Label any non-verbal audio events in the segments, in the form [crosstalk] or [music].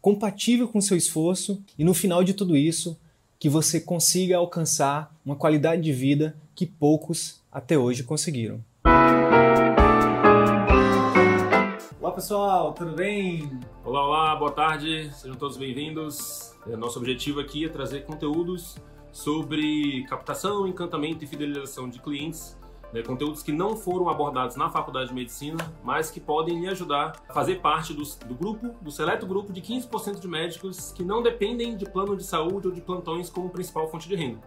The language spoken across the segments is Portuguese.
compatível com seu esforço e no final de tudo isso, que você consiga alcançar uma qualidade de vida que poucos até hoje conseguiram. Olá pessoal, tudo bem? Olá, olá, boa tarde, sejam todos bem-vindos. É, nosso objetivo aqui é trazer conteúdos sobre captação, encantamento e fidelização de clientes né, conteúdos que não foram abordados na faculdade de medicina, mas que podem lhe ajudar a fazer parte do, do grupo, do seleto grupo de 15% de médicos que não dependem de plano de saúde ou de plantões como principal fonte de renda.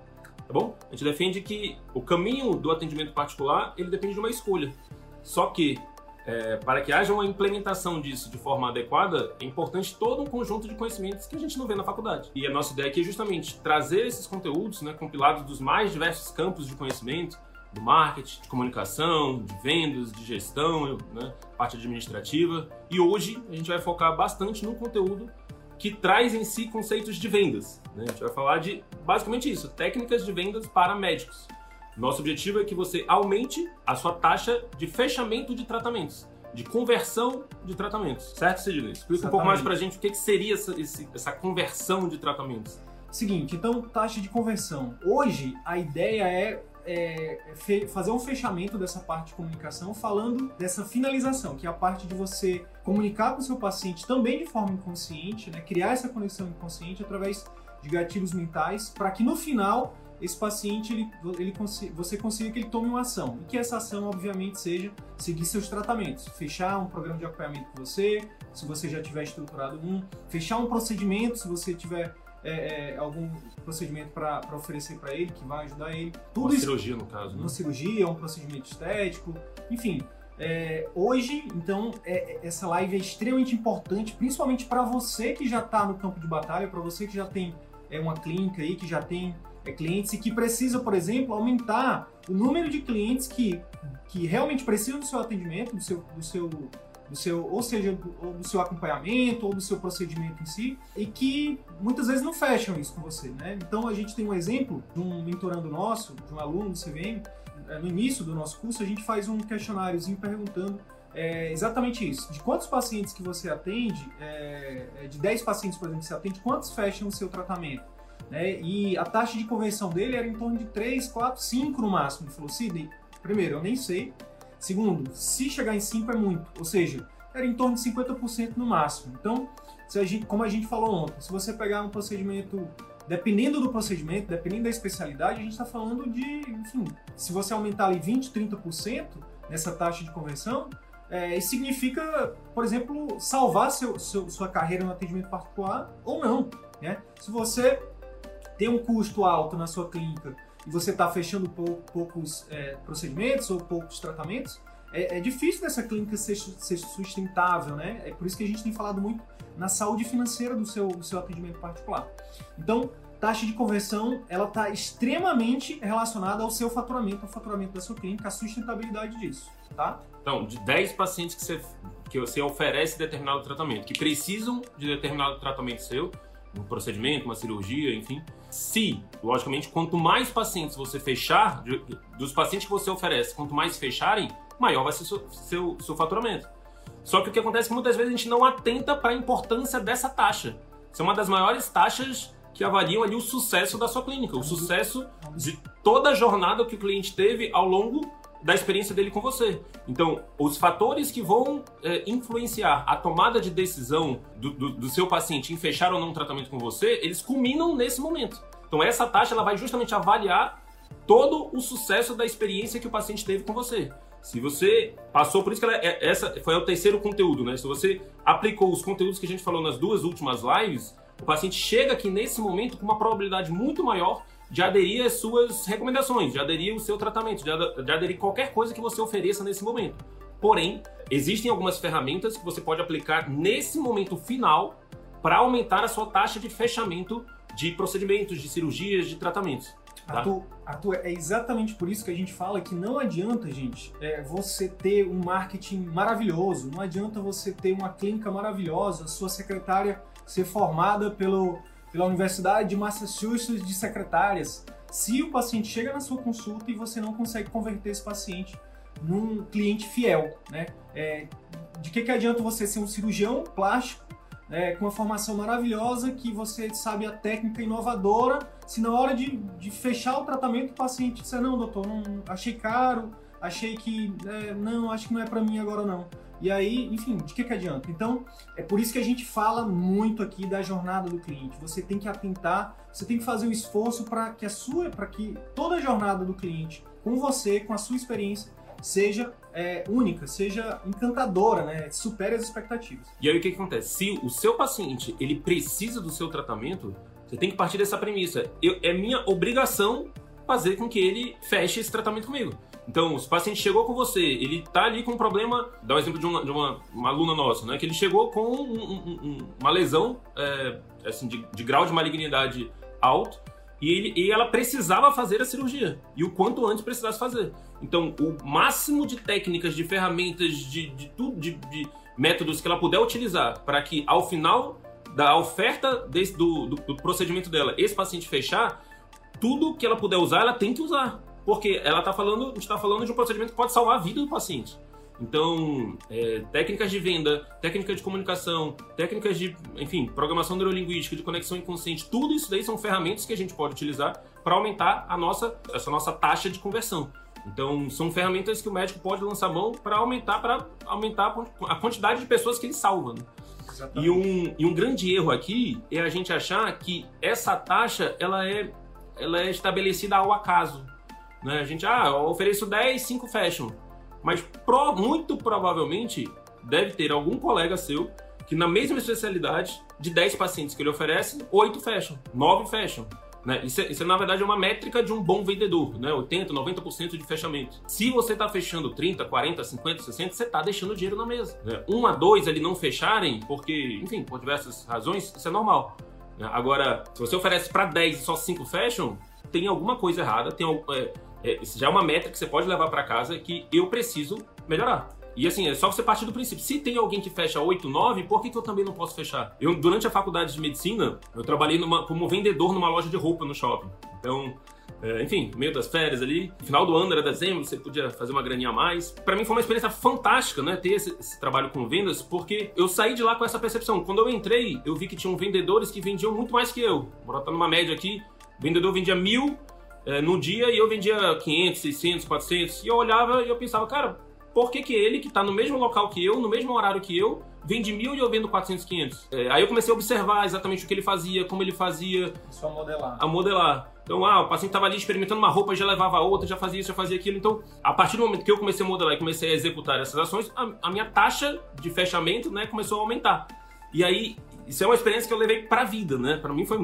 Tá bom? A gente defende que o caminho do atendimento particular ele depende de uma escolha. Só que é, para que haja uma implementação disso de forma adequada, é importante todo um conjunto de conhecimentos que a gente não vê na faculdade. E a nossa ideia aqui é justamente trazer esses conteúdos, né, compilados dos mais diversos campos de conhecimento, do marketing, de comunicação, de vendas, de gestão, né, parte administrativa. E hoje a gente vai focar bastante no conteúdo que traz em si conceitos de vendas. Né? A gente vai falar de basicamente isso, técnicas de vendas para médicos. Nosso objetivo é que você aumente a sua taxa de fechamento de tratamentos, de conversão de tratamentos. Certo, Sidney? Explica Exatamente. um pouco mais para a gente o que, que seria essa, essa conversão de tratamentos. Seguinte, então, taxa de conversão. Hoje, a ideia é é, fazer um fechamento dessa parte de comunicação falando dessa finalização, que é a parte de você comunicar com o seu paciente também de forma inconsciente, né? criar essa conexão inconsciente através de gatilhos mentais, para que no final esse paciente ele, ele você consiga que ele tome uma ação e que essa ação obviamente seja seguir seus tratamentos, fechar um programa de acompanhamento com você, se você já tiver estruturado um, fechar um procedimento se você tiver é, é, algum procedimento para oferecer para ele, que vai ajudar ele. Tudo uma isso, cirurgia, no caso. Né? Uma cirurgia, um procedimento estético, enfim. É, hoje, então, é, essa live é extremamente importante, principalmente para você que já está no campo de batalha, para você que já tem é, uma clínica aí, que já tem é, clientes e que precisa, por exemplo, aumentar o número de clientes que, que realmente precisam do seu atendimento, do seu, do seu do seu, ou seja, do, seu acompanhamento ou do seu procedimento em si, e que muitas vezes não fecham isso com você, né? Então a gente tem um exemplo de um mentorando nosso, de um aluno do CVM, é, no início do nosso curso a gente faz um questionáriozinho perguntando é, exatamente isso. De quantos pacientes que você atende, é, é de 10 pacientes, por exemplo, que você atende, quantos fecham o seu tratamento? Né? E a taxa de conversão dele era em torno de 3, 4, 5 no máximo. Ele falou, Sidney, primeiro, eu nem sei, Segundo, se chegar em 5 é muito, ou seja, era em torno de 50% no máximo. Então, a gente, como a gente falou ontem, se você pegar um procedimento, dependendo do procedimento, dependendo da especialidade, a gente está falando de, enfim, se você aumentar ali 20, 30% nessa taxa de conversão, é, isso significa, por exemplo, salvar seu, seu, sua carreira no atendimento particular ou não. Né? Se você tem um custo alto na sua clínica e você está fechando pou, poucos é, procedimentos ou poucos tratamentos, é, é difícil dessa clínica ser, ser, sustentável, né? É por isso que a gente tem falado muito na saúde financeira do seu, do seu atendimento particular. Então, taxa de conversão, ela está extremamente relacionada ao seu faturamento, ao faturamento da sua clínica, a sustentabilidade disso, tá? Então, de 10 pacientes que você, que você oferece determinado tratamento, que precisam de determinado tratamento seu, um procedimento, uma cirurgia, enfim. Se, logicamente, quanto mais pacientes você fechar, dos pacientes que você oferece, quanto mais fecharem, maior vai ser seu, seu, seu faturamento. Só que o que acontece é que muitas vezes a gente não atenta para a importância dessa taxa. Isso é uma das maiores taxas que avaliam ali o sucesso da sua clínica, o sucesso de toda a jornada que o cliente teve ao longo da experiência dele com você. Então, os fatores que vão é, influenciar a tomada de decisão do, do, do, seu paciente em fechar ou não um tratamento com você, eles culminam nesse momento. Então, essa taxa ela vai justamente avaliar todo o sucesso da experiência que o paciente teve com você. Se você passou, por isso que ela, é, essa foi o terceiro conteúdo, né? Se você aplicou os conteúdos que a gente falou nas duas últimas lives, o paciente chega aqui nesse momento com uma probabilidade muito maior de aderir às suas recomendações, de aderir ao seu tratamento, de aderir qualquer coisa que você ofereça nesse momento. Porém, existem algumas ferramentas que você pode aplicar nesse momento final para aumentar a sua taxa de fechamento de procedimentos, de cirurgias, de tratamentos. Tá? Arthur, é exatamente por isso que a gente fala que não adianta, gente, é, você ter um marketing maravilhoso, não adianta você ter uma clínica maravilhosa, sua secretária ser formada pelo, pela Universidade de Massachusetts de secretárias, se o paciente chega na sua consulta e você não consegue converter esse paciente num cliente fiel, né? É, de que, que adianta você ser um cirurgião plástico é, com uma formação maravilhosa, que você sabe a técnica inovadora, se na hora de, de fechar o tratamento o paciente disser, não, doutor, não, achei caro, achei que, é, não, acho que não é para mim agora não. E aí, enfim, de que, que adianta? Então, é por isso que a gente fala muito aqui da jornada do cliente. Você tem que atentar, você tem que fazer um esforço para que a sua, para que toda a jornada do cliente, com você, com a sua experiência, seja é, única, seja encantadora, né? Supere as expectativas. E aí o que, que acontece? Se o seu paciente ele precisa do seu tratamento, você tem que partir dessa premissa. Eu, é minha obrigação fazer com que ele feche esse tratamento comigo. Então, se o paciente chegou com você, ele tá ali com um problema, dá um exemplo de uma, de uma, uma aluna nossa, né? Que ele chegou com um, uma lesão é, assim, de, de grau de malignidade alto, e, ele, e ela precisava fazer a cirurgia. E o quanto antes precisasse fazer. Então, o máximo de técnicas, de ferramentas, de, de tudo, de, de métodos que ela puder utilizar para que ao final da oferta desse, do, do, do, procedimento dela, esse paciente fechar, tudo que ela puder usar, ela tem que usar. Porque ela está falando, a gente está falando de um procedimento que pode salvar a vida do paciente. Então, é, técnicas de venda, técnicas de comunicação, técnicas de, enfim, programação neurolinguística, de conexão inconsciente, tudo isso daí são ferramentas que a gente pode utilizar para aumentar a nossa, essa nossa taxa de conversão. Então, são ferramentas que o médico pode lançar mão para aumentar, para aumentar a quantidade de pessoas que ele salva. Né? E um, e um grande erro aqui é a gente achar que essa taxa ela é, ela é estabelecida ao acaso. Né? A gente, ah, eu ofereço 10, 5 fecham. Mas pro, muito provavelmente deve ter algum colega seu que na mesma especialidade, de 10 pacientes que ele oferece, 8 fecham, 9 fecham. Né? Isso, é, isso, é, na verdade, uma métrica de um bom vendedor, né? 80%, 90% de fechamento. Se você está fechando 30%, 40%, 50%, 60%, você está deixando dinheiro na mesa. Né? Um a dois ali não fecharem, porque, enfim, por diversas razões, isso é normal. Né? Agora, se você oferece para 10 e só 5 fecham, tem alguma coisa errada, tem, é, é, já é uma meta que você pode levar para casa que eu preciso melhorar. E assim, é só você partir do princípio. Se tem alguém que fecha 8, 9, por que, que eu também não posso fechar? Eu, durante a faculdade de medicina, eu trabalhei numa, como vendedor numa loja de roupa no shopping. Então, é, enfim, meio das férias ali, final do ano era dezembro, você podia fazer uma graninha a mais. Para mim foi uma experiência fantástica, né, ter esse, esse, trabalho com vendas, porque eu saí de lá com essa percepção. Quando eu entrei, eu vi que tinham vendedores que vendiam muito mais que eu. Vou botar numa média aqui, o vendedor vendia mil é, no dia e eu vendia 500, 600, 400. E eu olhava e eu pensava, cara, por que, que ele, que está no mesmo local que eu, no mesmo horário que eu, vende mil e eu vendo 400, 500? É, aí eu comecei a observar exatamente o que ele fazia, como ele fazia. Só modelar. A modelar. Então, ah, o paciente estava ali experimentando uma roupa, já levava outra, já fazia isso, já fazia aquilo. Então, a partir do momento que eu comecei a modelar e comecei a executar essas ações, a, a minha taxa de fechamento né, começou a aumentar. E aí, isso é uma experiência que eu levei para a vida, né? Para mim foi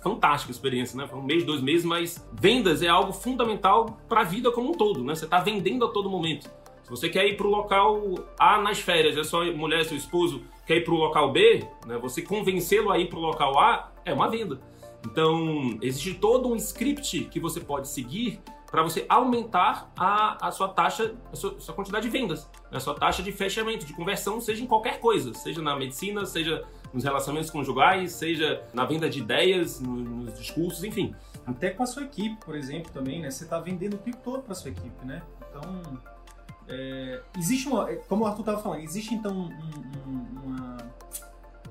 fantástica a experiência, né? Foi um mês, dois meses, mas vendas é algo fundamental para a vida como um todo, né? Você está vendendo a todo momento. Se você quer ir para o local A nas férias, é só mulher, seu esposo quer ir para o local B, né, você convencê-lo a ir para o local A é uma venda. Então, existe todo um script que você pode seguir para você aumentar a, a sua taxa, a sua, sua quantidade de vendas, né, a sua taxa de fechamento, de conversão, seja em qualquer coisa, seja na medicina, seja nos relacionamentos conjugais, seja na venda de ideias, no, nos discursos, enfim. Até com a sua equipe, por exemplo, também, né? Você está vendendo o tempo todo para sua equipe, né? Então, é, existe uma, como o Arthur estava falando, existe então um, um, uma,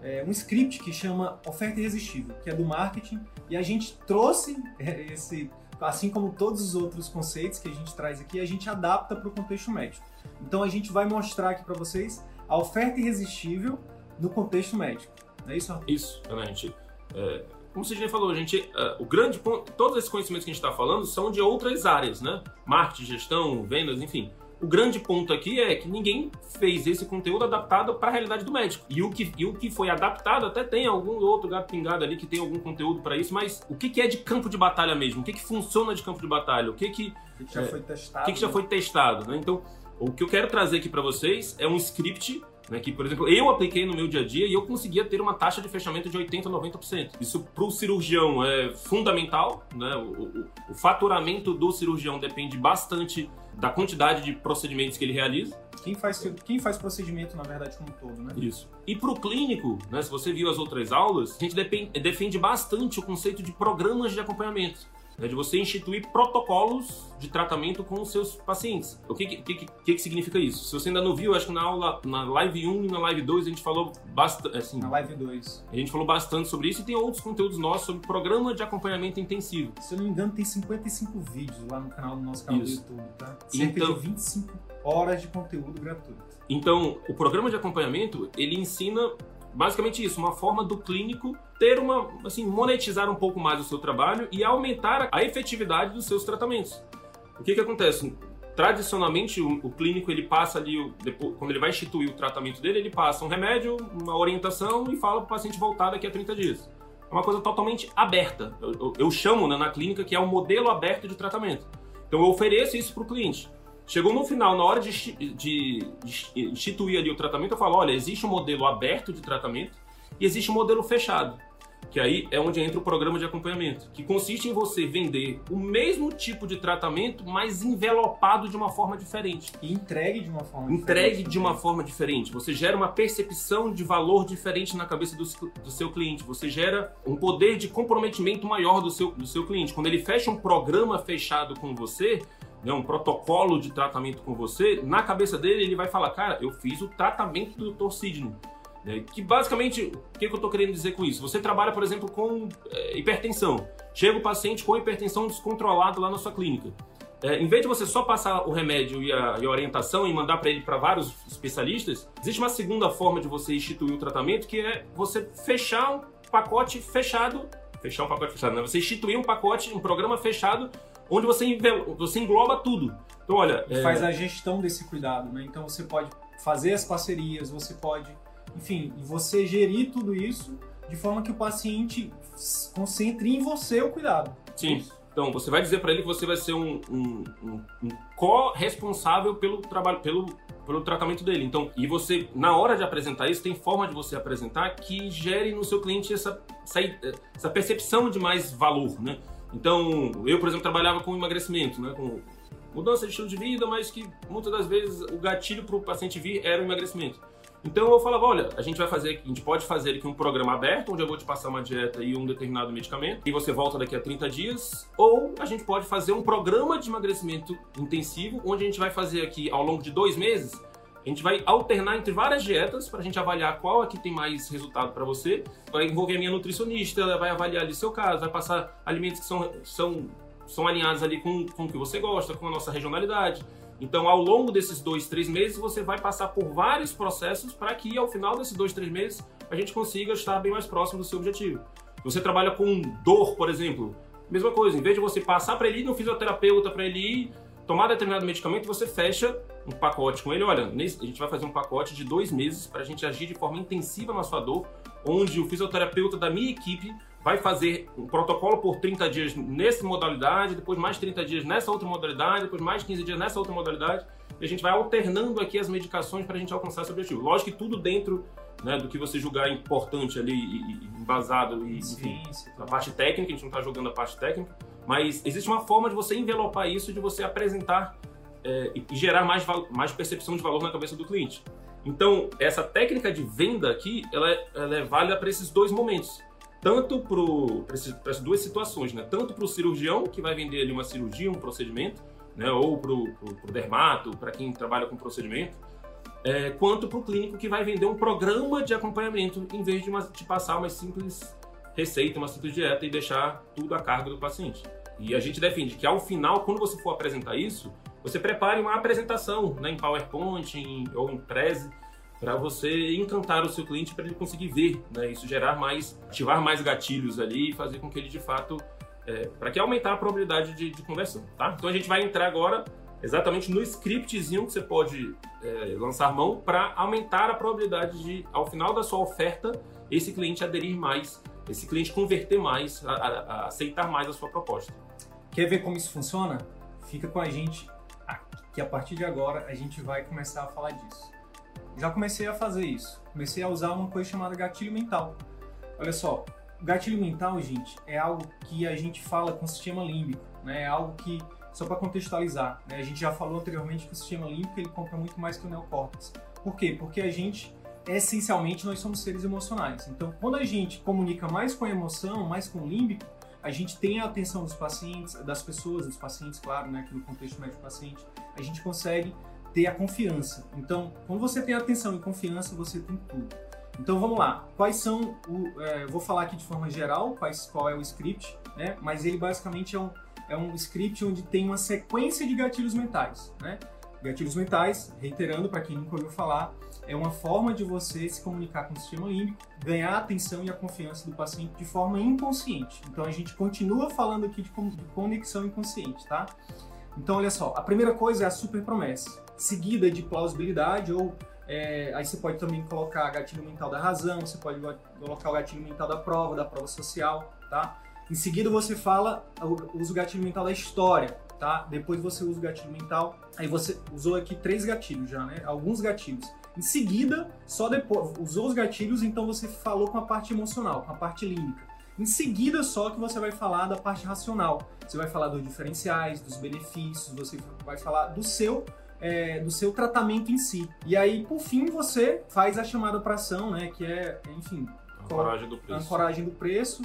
é, um script que chama oferta irresistível, que é do marketing, e a gente trouxe [laughs] esse, assim como todos os outros conceitos que a gente traz aqui, a gente adapta para o contexto médico. Então a gente vai mostrar aqui para vocês a oferta irresistível no contexto médico. Não é isso, Arthur? Isso, exatamente. É, como você já falou, a gente, uh, o grande ponto, todos esses conhecimentos que a gente está falando são de outras áreas, né? Marketing, gestão, vendas, enfim. O grande ponto aqui é que ninguém fez esse conteúdo adaptado para a realidade do médico. E o, que, e o que foi adaptado, até tem algum outro gato pingado ali que tem algum conteúdo para isso, mas o que, que, é de campo de batalha mesmo? O que, que funciona de campo de batalha? O que, que, o que já é, foi testado? O que, que já foi testado? Né? Então, o que eu quero trazer aqui para vocês é um script Né, que, por exemplo, eu apliquei no meu dia a dia e eu conseguia ter uma taxa de fechamento de 80% a 90%. Isso para o cirurgião é fundamental. Né? O, o, o faturamento do cirurgião depende bastante da quantidade de procedimentos que ele realiza. Quem faz, quem faz procedimento, na verdade, como um todo, né? Isso. E para o clínico, né, se você viu as outras aulas, a gente defende bastante o conceito de programas de acompanhamento né, de você instituir protocolos de tratamento com os seus pacientes. O que que, que, que, significa isso? Se você ainda não viu, acho que na aula, na live 1 e na live 2 a gente falou bastante. Assim, na live 2. A gente falou bastante sobre isso e tem outros conteúdos nossos sobre programa de acompanhamento intensivo. Se eu não me engano, tem 55 vídeos lá no canal do nosso canal isso. do YouTube, tá? Cerca então, de 25 horas de conteúdo gratuito. Então, o programa de acompanhamento, ele ensina basicamente isso, uma forma do clínico ter uma, assim, monetizar um pouco mais o seu trabalho e aumentar a efetividade dos seus tratamentos. O que que acontece? Tradicionalmente, o, o clínico ele passa ali, depois, quando ele vai instituir o tratamento dele, ele passa um remédio, uma orientação e fala para o paciente voltar daqui a 30 dias. É uma coisa totalmente aberta. Eu, eu, eu chamo né, na clínica que é um modelo aberto de tratamento. Então eu ofereço isso para o cliente. Chegou no final, na hora de, de, de, instituir ali o tratamento, eu falo, olha, existe um modelo aberto de tratamento e existe um modelo fechado, que aí é onde entra o programa de acompanhamento, que consiste em você vender o mesmo tipo de tratamento, mas envelopado de uma forma diferente. E entregue de uma forma entregue diferente. de uma forma diferente. Você gera uma percepção de valor diferente na cabeça do, do seu cliente. Você gera um poder de comprometimento maior do seu, do seu cliente. Quando ele fecha um programa fechado com você, né, um protocolo de tratamento com você, na cabeça dele ele vai falar, cara, eu fiz o tratamento do Dr. Sidney. Né, que basicamente, o que, que eu estou querendo dizer com isso? Você trabalha, por exemplo, com é, hipertensão. Chega o paciente com hipertensão descontrolado lá na sua clínica. É, em vez de você só passar o remédio e a, e a orientação e mandar para ele para vários especialistas, existe uma segunda forma de você instituir o tratamento que é você fechar um pacote fechado. Fechar um pacote fechado, né? Você instituir um pacote, um programa fechado onde você, você engloba tudo. Então, olha. É... Faz a gestão desse cuidado, né? Então você pode fazer as parcerias, você pode, enfim, você gerir tudo isso de forma que o paciente concentre em você o cuidado. Sim. Então, você vai dizer para ele que você vai ser um, um, um, um co-responsável pelo trabalho, pelo, pelo tratamento dele. Então, e você, na hora de apresentar isso, tem forma de você apresentar que gere no seu cliente essa, essa, essa percepção de mais valor, né? Então, eu, por exemplo, trabalhava com emagrecimento, né? Com mudança de estilo de vida, mas que muitas das vezes o gatilho para o paciente vir era o emagrecimento. Então eu falava, olha, a gente vai fazer, a gente pode fazer aqui um programa aberto, onde eu vou te passar uma dieta e um determinado medicamento, e você volta daqui a 30 dias, ou a gente pode fazer um programa de emagrecimento intensivo, onde a gente vai fazer aqui ao longo de dois meses a gente vai alternar entre várias dietas para a gente avaliar qual é que tem mais resultado para você. Vai envolver a minha nutricionista, ela vai avaliar ali seu caso, vai passar alimentos que são, são, são alinhados ali com, com o que você gosta, com a nossa regionalidade. Então, ao longo desses dois, três meses, você vai passar por vários processos para que, ao final desses dois, três meses, a gente consiga estar bem mais próximo do seu objetivo. Você trabalha com dor, por exemplo, mesma coisa. Em vez de você passar para ele ir no fisioterapeuta, para ele ir tomar determinado medicamento, você fecha um pacote com ele. Olha, a gente vai fazer um pacote de dois meses para a gente agir de forma intensiva na sua dor, onde o fisioterapeuta da minha equipe vai fazer um protocolo por 30 dias nessa modalidade, depois mais 30 dias nessa outra modalidade, depois mais 15 dias nessa outra modalidade, e a gente vai alternando aqui as medicações para a gente alcançar esse objetivo. Lógico que tudo dentro né, do que você julgar importante ali, embasado, e, enfim, na parte técnica, a gente não está jogando a parte técnica, mas existe uma forma de você envelopar isso, de você apresentar é, e gerar mais, mais percepção de valor na cabeça do cliente. Então, essa técnica de venda aqui, ela é, ela é válida para esses dois momentos. Tanto para essas duas situações, né? Tanto para o cirurgião, que vai vender ali uma cirurgia, um procedimento, né? ou para o dermato, para quem trabalha com procedimento, é, quanto para o clínico, que vai vender um programa de acompanhamento, em vez de, uma, de passar uma simples receita, uma simples dieta e deixar tudo a cargo do paciente. E a gente defende que ao final, quando você for apresentar isso, você prepare uma apresentação né, em PowerPoint em, ou em Prezi para você encantar o seu cliente para ele conseguir ver, né, isso gerar mais, ativar mais gatilhos ali e fazer com que ele de fato, é, para que aumentar a probabilidade de, de, conversão, tá? Então a gente vai entrar agora exatamente no scriptzinho que você pode é, lançar mão para aumentar a probabilidade de, ao final da sua oferta, esse cliente aderir mais, esse cliente converter mais, a, a, a aceitar mais a sua proposta. Quer ver como isso funciona? Fica com a gente, que a partir de agora a gente vai começar a falar disso. já comecei a fazer isso. Comecei a usar uma coisa chamada gatilho mental. Olha só, gatilho mental, gente, é algo que a gente fala com o sistema límbico, né? É algo que, só para contextualizar, né? a gente já falou anteriormente que o sistema límbico ele compra muito mais que o neocórtex. Por quê? Porque a gente, essencialmente, nós somos seres emocionais. Então, quando a gente comunica mais com a emoção, mais com o límbico, a gente tem a atenção dos pacientes, das pessoas, dos pacientes, claro, né, aqui no contexto médico-paciente, a gente consegue ter a confiança. Então, quando você tem atenção e confiança, você tem tudo. Então vamos lá. Quais são o. É, vou falar aqui de forma geral quais, qual é o script, né? Mas ele basicamente é um, é um script onde tem uma sequência de gatilhos mentais, né? Gatilhos mentais, reiterando para quem nunca ouviu falar, é uma forma de você se comunicar com o sistema límbico, ganhar a atenção e a confiança do paciente de forma inconsciente. Então a gente continua falando aqui de conexão inconsciente, tá? Então olha só, a primeira coisa é a super promessa, seguida de plausibilidade ou é, aí você pode também colocar gatilho mental da razão, você pode colocar o gatilho mental da prova, da prova social, tá? Em seguida você fala, usa o gatilho mental da história, tá? Depois você usa o gatilho mental, aí você usou aqui três gatilhos já, né? Alguns gatilhos. Em seguida, só depois, usou os gatilhos, então você falou com a parte emocional, com a parte límbica. Em seguida, só que você vai falar da parte racional. Você vai falar dos diferenciais, dos benefícios, você vai falar do seu é, do seu tratamento em si. E aí, por fim, você faz a chamada para ação, né? Que é, enfim, ancoragem do preço. Ancoragem do preço,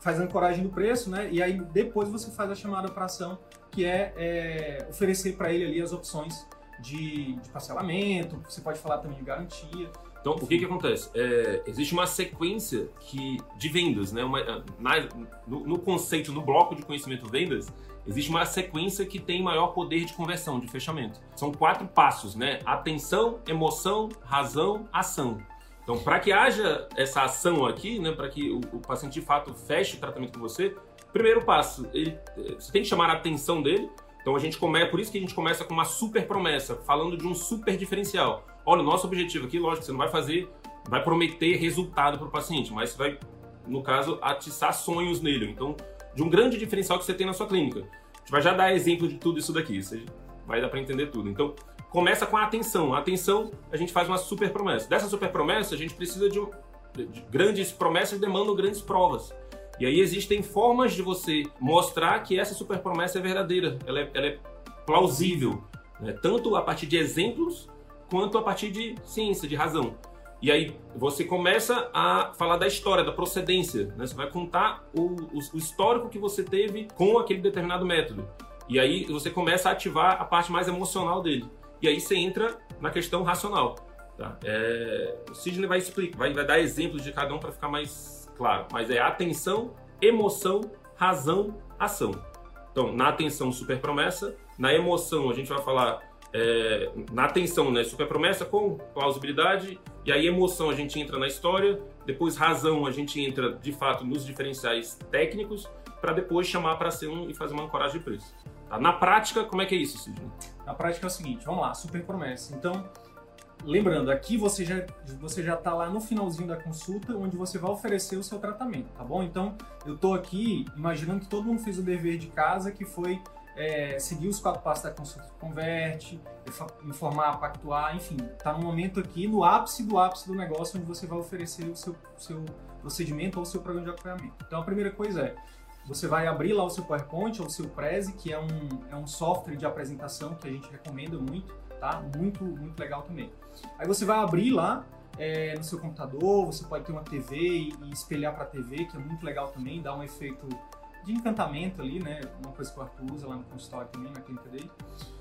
faz a ancoragem do preço, né? E aí depois você faz a chamada para ação, que é, é oferecer para ele ali as opções de, de, parcelamento. Você pode falar também de garantia. Então, o que que acontece? É, existe uma sequência que, de vendas, né? Uma, na, no, no conceito, no bloco de conhecimento vendas, existe uma sequência que tem maior poder de conversão, de fechamento. São quatro passos, né? Atenção, emoção, razão, ação. Então, para que haja essa ação aqui, né, para que o, o, paciente de fato feche o tratamento com você, primeiro passo, ele, você tem que chamar a atenção dele. Então, a gente começa, por isso que a gente começa com uma super promessa, falando de um super diferencial. Olha, o nosso objetivo aqui, lógico, você não vai fazer, vai prometer resultado para o paciente, mas vai, no caso, atiçar sonhos nele. Então, de um grande diferencial que você tem na sua clínica. A gente vai já dar exemplo de tudo isso daqui, você vai dar para entender tudo. Então, começa com a atenção. A atenção, a gente faz uma super promessa. Dessa super promessa, a gente precisa de, de grandes promessas demandam grandes provas. E aí existem formas de você mostrar que essa super promessa é verdadeira, ela é, ela é plausível, né? tanto a partir de exemplos quanto a partir de ciência, de razão. E aí você começa a falar da história, da procedência. Né? Você vai contar o, o, o, histórico que você teve com aquele determinado método. E aí você começa a ativar a parte mais emocional dele. E aí você entra na questão racional. Tá? É, o Sidney vai explicar, vai, vai dar exemplos de cada um para ficar mais claro. Mas é atenção, emoção, razão, ação. Então, na atenção, super promessa. Na emoção, a gente vai falar é, na atenção, né? Super promessa com plausibilidade, e aí emoção a gente entra na história, depois razão a gente entra de fato nos diferenciais técnicos, para depois chamar para ser um e fazer uma ancoragem de preço. Tá? Na prática, como é que é isso, Sidney? Na prática é o seguinte, vamos lá, super promessa. Então, lembrando, aqui você já você já está lá no finalzinho da consulta, onde você vai oferecer o seu tratamento, tá bom? Então, eu estou aqui imaginando que todo mundo fez o dever de casa, que foi é, seguir os quatro passos da consulta converte, informar, pactuar, enfim, está no momento aqui, no ápice do ápice do negócio, onde você vai oferecer o seu, seu procedimento ou o seu programa de acompanhamento. Então a primeira coisa é, você vai abrir lá o seu PowerPoint ou o seu Prezi, que é um, é um software de apresentação que a gente recomenda muito, tá? Muito, muito legal também. Aí você vai abrir lá é, no seu computador, você pode ter uma TV e, e espelhar para a TV, que é muito legal também, dá um efeito de encantamento ali, né? Uma coisa que o Arthur usa lá no consultório também, na clínica dele.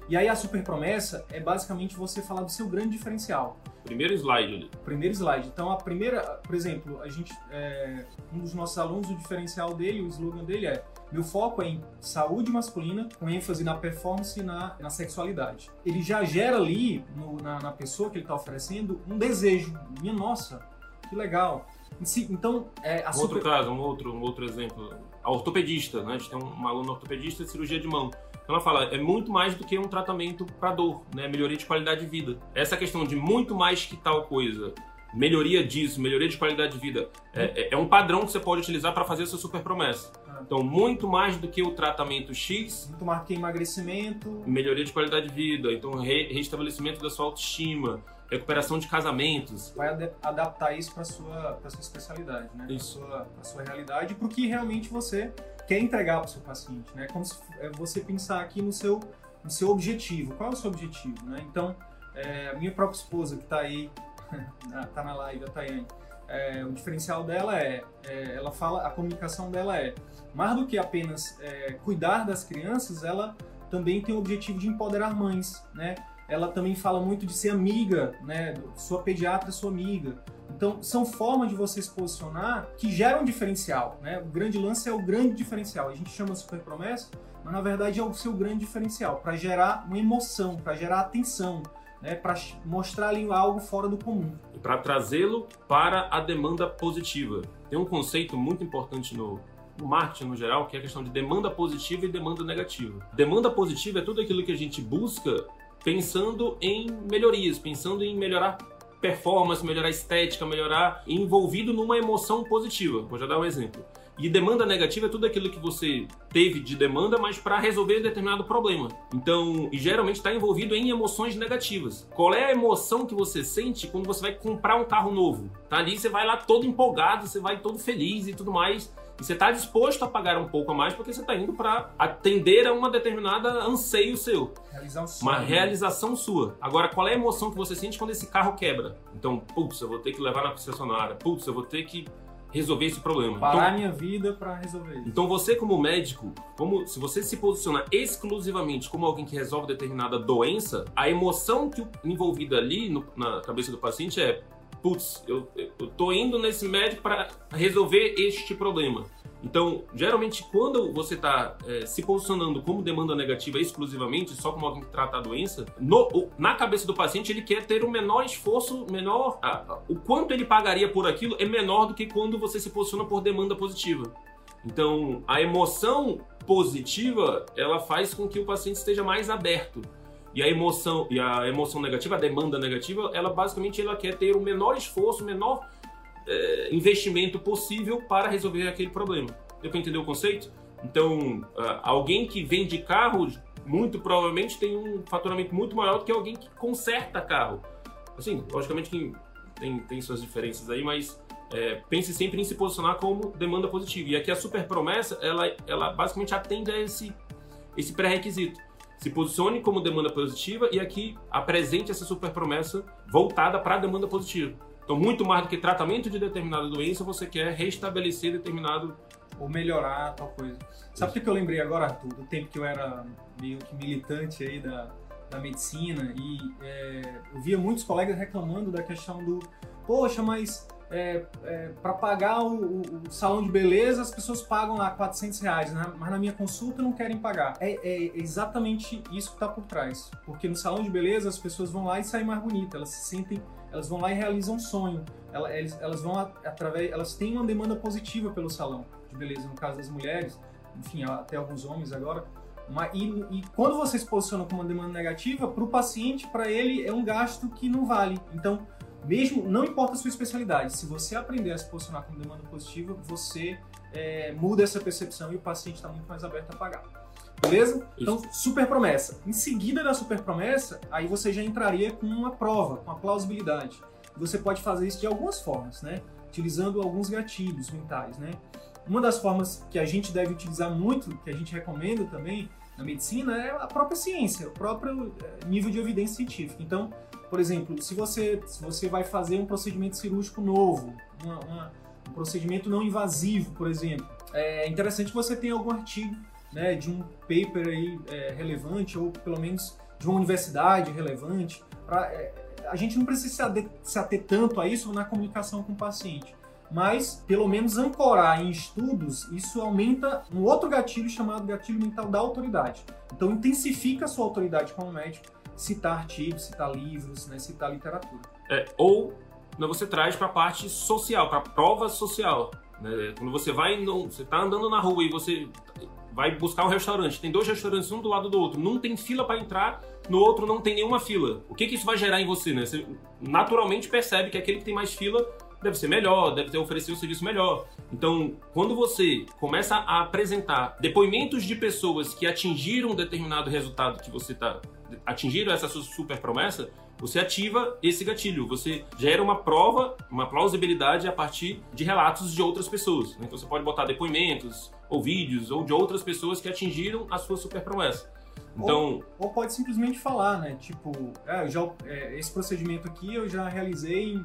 E aí a super promessa é basicamente você falar do seu grande diferencial. Primeiro slide ali. Primeiro slide. Então a primeira, por exemplo, a gente, é, um dos nossos alunos, o diferencial dele, o slogan dele é meu foco é em saúde masculina, com ênfase na performance e na, na sexualidade. Ele já gera ali, no, na, na pessoa que ele está oferecendo, um desejo. Minha nossa, que legal. Então, é, um super... outro caso, um outro, um outro exemplo a ortopedista, né? A gente tem uma aluna ortopedista de cirurgia de mão. Então ela fala, é muito mais do que um tratamento para dor, né? Melhoria de qualidade de vida. Essa questão de muito mais que tal coisa, melhoria disso, melhoria de qualidade de vida, é, é, é um padrão que você pode utilizar para fazer essa super promessa. Então, muito mais do que o tratamento X. Muito mais que emagrecimento. Melhoria de qualidade de vida, então re restabelecimento da sua autoestima, recuperação de casamentos. Vai ad adaptar isso para sua sua especialidade, né? Isso. Para sua, sua realidade, para o que realmente você quer entregar para o seu paciente, né? Como se é você pensar aqui no seu no seu objetivo. Qual é o seu objetivo, né? Então, é, a minha própria esposa que está aí, [laughs] está na live, a Tayane, é, o diferencial dela é, é, ela fala, a comunicação dela é mais do que apenas é, cuidar das crianças, ela também tem o objetivo de empoderar mães, né? Ela também fala muito de ser amiga, né? Sua pediatra, sua amiga. Então, são formas de você se posicionar que geram um diferencial, né? O grande lance é o grande diferencial. A gente chama super promessa, mas na verdade é o seu grande diferencial para gerar uma emoção, para gerar atenção, né? Para mostrar ali algo fora do comum. E para trazê-lo para a demanda positiva. Tem um conceito muito importante no no marketing no geral, que é a questão de demanda positiva e demanda negativa. Demanda positiva é tudo aquilo que a gente busca pensando em melhorias, pensando em melhorar performance, melhorar estética, melhorar envolvido numa emoção positiva. Vou já dar um exemplo. E demanda negativa é tudo aquilo que você teve de demanda, mas para resolver determinado problema. Então, e geralmente está envolvido em emoções negativas. Qual é a emoção que você sente quando você vai comprar um carro novo? Tá ali, você vai lá todo empolgado, você vai todo feliz e tudo mais. E você está disposto a pagar um pouco a mais porque você está indo para atender a uma determinada anseio seu. Realizar o Uma realização sua. Agora, qual é a emoção que você sente quando esse carro quebra? Então, putz, eu vou ter que levar na concessionária. Putz, eu vou ter que resolver esse problema. Parar então, minha vida para resolver isso. Então você como médico, como se você se posiciona exclusivamente como alguém que resolve determinada doença, a emoção que envolvida ali no, na cabeça do paciente é putz, eu, eu tô indo nesse médico para resolver este problema. Então, geralmente, quando você está é, se posicionando como demanda negativa exclusivamente, só como alguém que trata a doença, no, na cabeça do paciente ele quer ter o menor esforço, menor. O quanto ele pagaria por aquilo é menor do que quando você se posiciona por demanda positiva. Então, a emoção positiva ela faz com que o paciente esteja mais aberto. E a emoção e a emoção negativa, a demanda negativa, ela basicamente ela quer ter o menor esforço, o menor é, investimento possível para resolver aquele problema. Deu para entender o conceito? Então, uh, alguém que vende carro, muito provavelmente tem um faturamento muito maior do que alguém que conserta carro. Assim, logicamente que tem, tem suas diferenças aí, mas é, pense sempre em se posicionar como demanda positiva. E aqui a super promessa, ela, ela basicamente atende a esse, esse pré-requisito se posicione como demanda positiva e aqui apresente essa super promessa voltada para a demanda positiva. Então, muito mais do que tratamento de determinada doença, você quer restabelecer determinado. Ou melhorar tal coisa. Sabe o que eu lembrei agora, Arthur? Do tempo que eu era meio que militante aí da, da medicina e é, eu via muitos colegas reclamando da questão do, poxa, mas é, é, para pagar o, o, salão de beleza, as pessoas pagam lá 400 reais, né? mas na minha consulta não querem pagar. É, é exatamente isso que está por trás. Porque no salão de beleza as pessoas vão lá e saem mais bonitas, elas se sentem, elas vão lá e realizam um sonho. Elas, elas vão através, elas têm uma demanda positiva pelo salão de beleza, no caso das mulheres, enfim, até alguns homens agora. E, e, quando você se posiciona com uma demanda negativa, para o paciente, para ele, é um gasto que não vale. Então, mesmo, não importa a sua especialidade, se você aprender a se posicionar como demanda positiva, você é, muda essa percepção e o paciente está muito mais aberto a pagar. Beleza? Então, super promessa. Em seguida da super promessa, aí você já entraria com uma prova, com a plausibilidade. Você pode fazer isso de algumas formas, né? Utilizando alguns gatilhos mentais, né? Uma das formas que a gente deve utilizar muito, que a gente recomenda também na medicina, é a própria ciência, o próprio é, nível de evidência científica. Então, por exemplo, se você, se você vai fazer um procedimento cirúrgico novo, uma, uma, um procedimento não invasivo, por exemplo, é interessante que você tenha algum artigo né, de um paper aí, é, relevante, ou pelo menos de uma universidade relevante. Pra, é, a gente não precisa se ater, se ater tanto a isso na comunicação com o paciente mas pelo menos ancorar em estudos, isso aumenta um outro gatilho chamado gatilho mental da autoridade. Então intensifica a sua autoridade como médico citar artigos, citar livros, né, citar literatura. É, ou né, você traz para a parte social, para a prova social. Né? Quando você vai, no, você está andando na rua e você vai buscar um restaurante, tem dois restaurantes um do lado do outro, num tem fila para entrar, no outro não tem nenhuma fila. O que, que isso vai gerar em você? Né? Você naturalmente percebe que aquele que tem mais fila deve ser melhor, deve ter oferecido um serviço melhor. Então, quando você começa a apresentar depoimentos de pessoas que atingiram um determinado resultado que você está atingiram essa super promessa, você ativa esse gatilho, você gera uma prova, uma plausibilidade a partir de relatos de outras pessoas. Né? Então você pode botar depoimentos, ou vídeos, ou de outras pessoas que atingiram a sua super promessa. Então, ou, ou pode simplesmente falar, né? Tipo, é, já, é, esse procedimento aqui eu já realizei,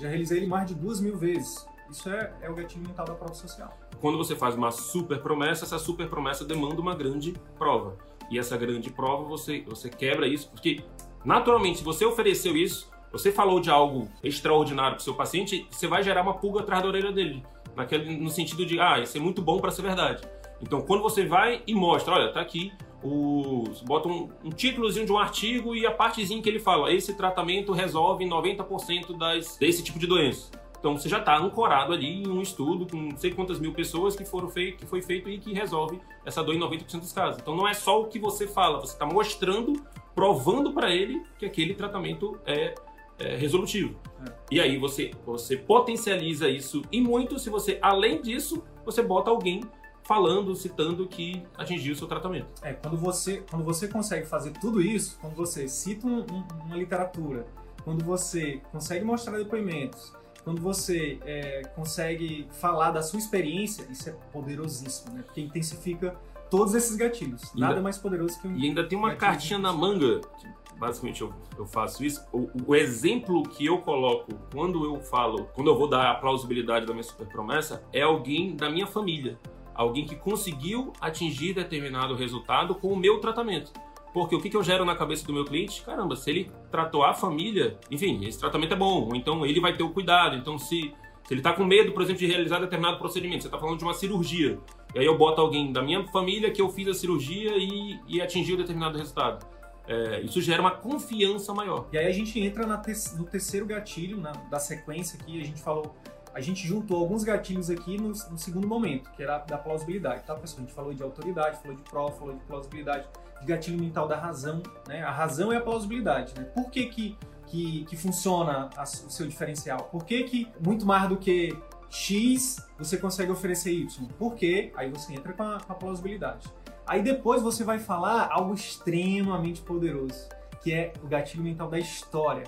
já realizei ele mais de duas mil vezes. Isso é, é o gatilho mental da prova social. Quando você faz uma super promessa, essa super promessa demanda uma grande prova. E essa grande prova você, você quebra isso, porque naturalmente, se você ofereceu isso, você falou de algo extraordinário para seu paciente, você vai gerar uma pulga atrás da orelha dele. Naquele, no sentido de, ah, isso é muito bom para ser verdade. Então, quando você vai e mostra, olha, tá aqui, os, bota um, um títulozinho de um artigo e a partezinha que ele fala, esse tratamento resolve 90% das, desse tipo de doença. Então você já está ancorado ali em um estudo com não sei quantas mil pessoas que foram feito, que foi feito e que resolve essa dor em 90% dos casos. Então não é só o que você fala, você está mostrando, provando para ele que aquele tratamento é, é resolutivo. É. E aí você, você potencializa isso e muito se você, além disso, você bota alguém falando, citando que atingiu o seu tratamento. É, quando você, quando você consegue fazer tudo isso, quando você cita um, um, uma literatura, quando você consegue mostrar depoimentos, quando você é, consegue falar da sua experiência, isso é poderosíssimo, né? Porque intensifica todos esses gatilhos. Nada ainda, mais poderoso que um. E ainda tem uma cartinha na manga, que basicamente eu, eu faço isso. O, o, exemplo que eu coloco quando eu falo, quando eu vou dar a plausibilidade da minha super promessa, é alguém da minha família. Alguém que conseguiu atingir determinado resultado com o meu tratamento. Porque o que, eu gero na cabeça do meu cliente? Caramba, se ele tratou a família, enfim, esse tratamento é bom, ou então ele vai ter o cuidado. Então, se, se ele está com medo, por exemplo, de realizar determinado procedimento, você está falando de uma cirurgia, e aí eu boto alguém da minha família que eu fiz a cirurgia e, e atingiu determinado resultado. É, isso gera uma confiança maior. E aí a gente entra te no terceiro gatilho na, da sequência que a gente falou a gente juntou alguns gatilhos aqui no, no, segundo momento, que era da plausibilidade, tá, pessoal? A gente falou de autoridade, falou de prova, falou de plausibilidade, de gatilho mental da razão, né? A razão é a plausibilidade, né? Por que que, que, que funciona a, o seu diferencial? Por que que, muito mais do que X, você consegue oferecer Y? Por quê? Aí você entra com a, com a plausibilidade. Aí depois você vai falar algo extremamente poderoso, que é o gatilho mental da história.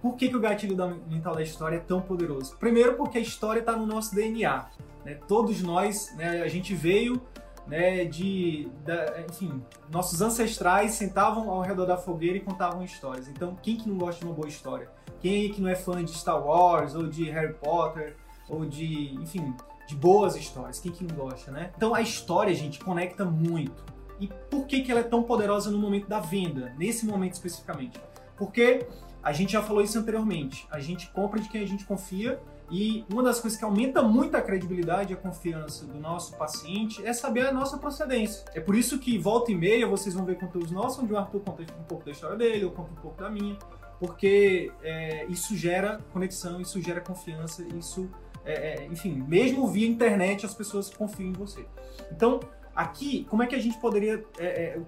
Por que, que o gatilho mental da história é tão poderoso? Primeiro, porque a história está no nosso DNA. Né? Todos nós, né, a gente veio né, de, da, enfim, nossos ancestrais sentavam ao redor da fogueira e contavam histórias. Então, quem que não gosta de uma boa história? Quem que não é fã de Star Wars ou de Harry Potter ou de, enfim, de boas histórias? Quem que não gosta, né? Então, a história, gente, conecta muito. E por que que ela é tão poderosa no momento da venda, nesse momento especificamente? Porque a gente já falou isso anteriormente. A gente compra de quem a gente confia e uma das coisas que aumenta muito a credibilidade e a confiança do nosso paciente é saber a nossa procedência. É por isso que volta e meia vocês vão ver conteúdos nossos onde o Arthur conta um pouco da história dele, eu conto um pouco da minha, porque é, isso gera conexão, isso gera confiança, isso, é, é, enfim, mesmo via internet as pessoas confiam em você. Então, aqui, como é que a gente poderia é, é,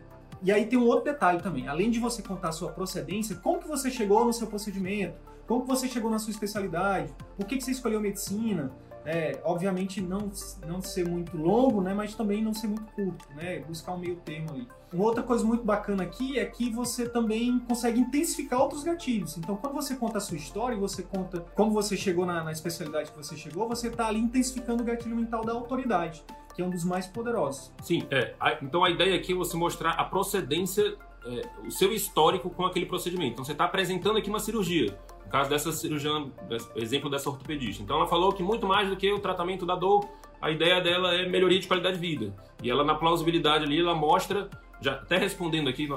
e aí tem um outro detalhe também. Além de você contar a sua procedência, como que você chegou no seu procedimento? Como você chegou na sua especialidade? Por que, que você escolheu medicina? É, obviamente não, não ser muito longo, né, mas também não ser muito curto, né, buscar um meio termo ali. Uma outra coisa muito bacana aqui é que você também consegue intensificar outros gatilhos. Então, quando você conta a sua história e você conta como você chegou na, na especialidade que você chegou, você está ali intensificando o gatilho mental da autoridade que é um dos mais poderosos. Sim, é. Então a ideia aqui é você mostrar a procedência, é, o seu histórico com aquele procedimento. Então você está apresentando aqui uma cirurgia. Caso dessa cirurgiã, exemplo dessa ortopedista. Então ela falou que muito mais do que o tratamento da dor, a ideia dela é melhoria de qualidade de vida. E ela na plausibilidade ali, ela mostra já até respondendo aqui,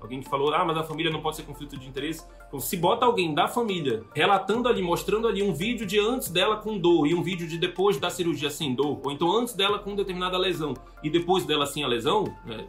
alguém que falou, ah, mas a família não pode ser conflito de interesse. Então, se bota alguém da família relatando ali, mostrando ali um vídeo de antes dela com dor e um vídeo de depois da cirurgia sem dor, ou então antes dela com determinada lesão e depois dela sem a lesão, né,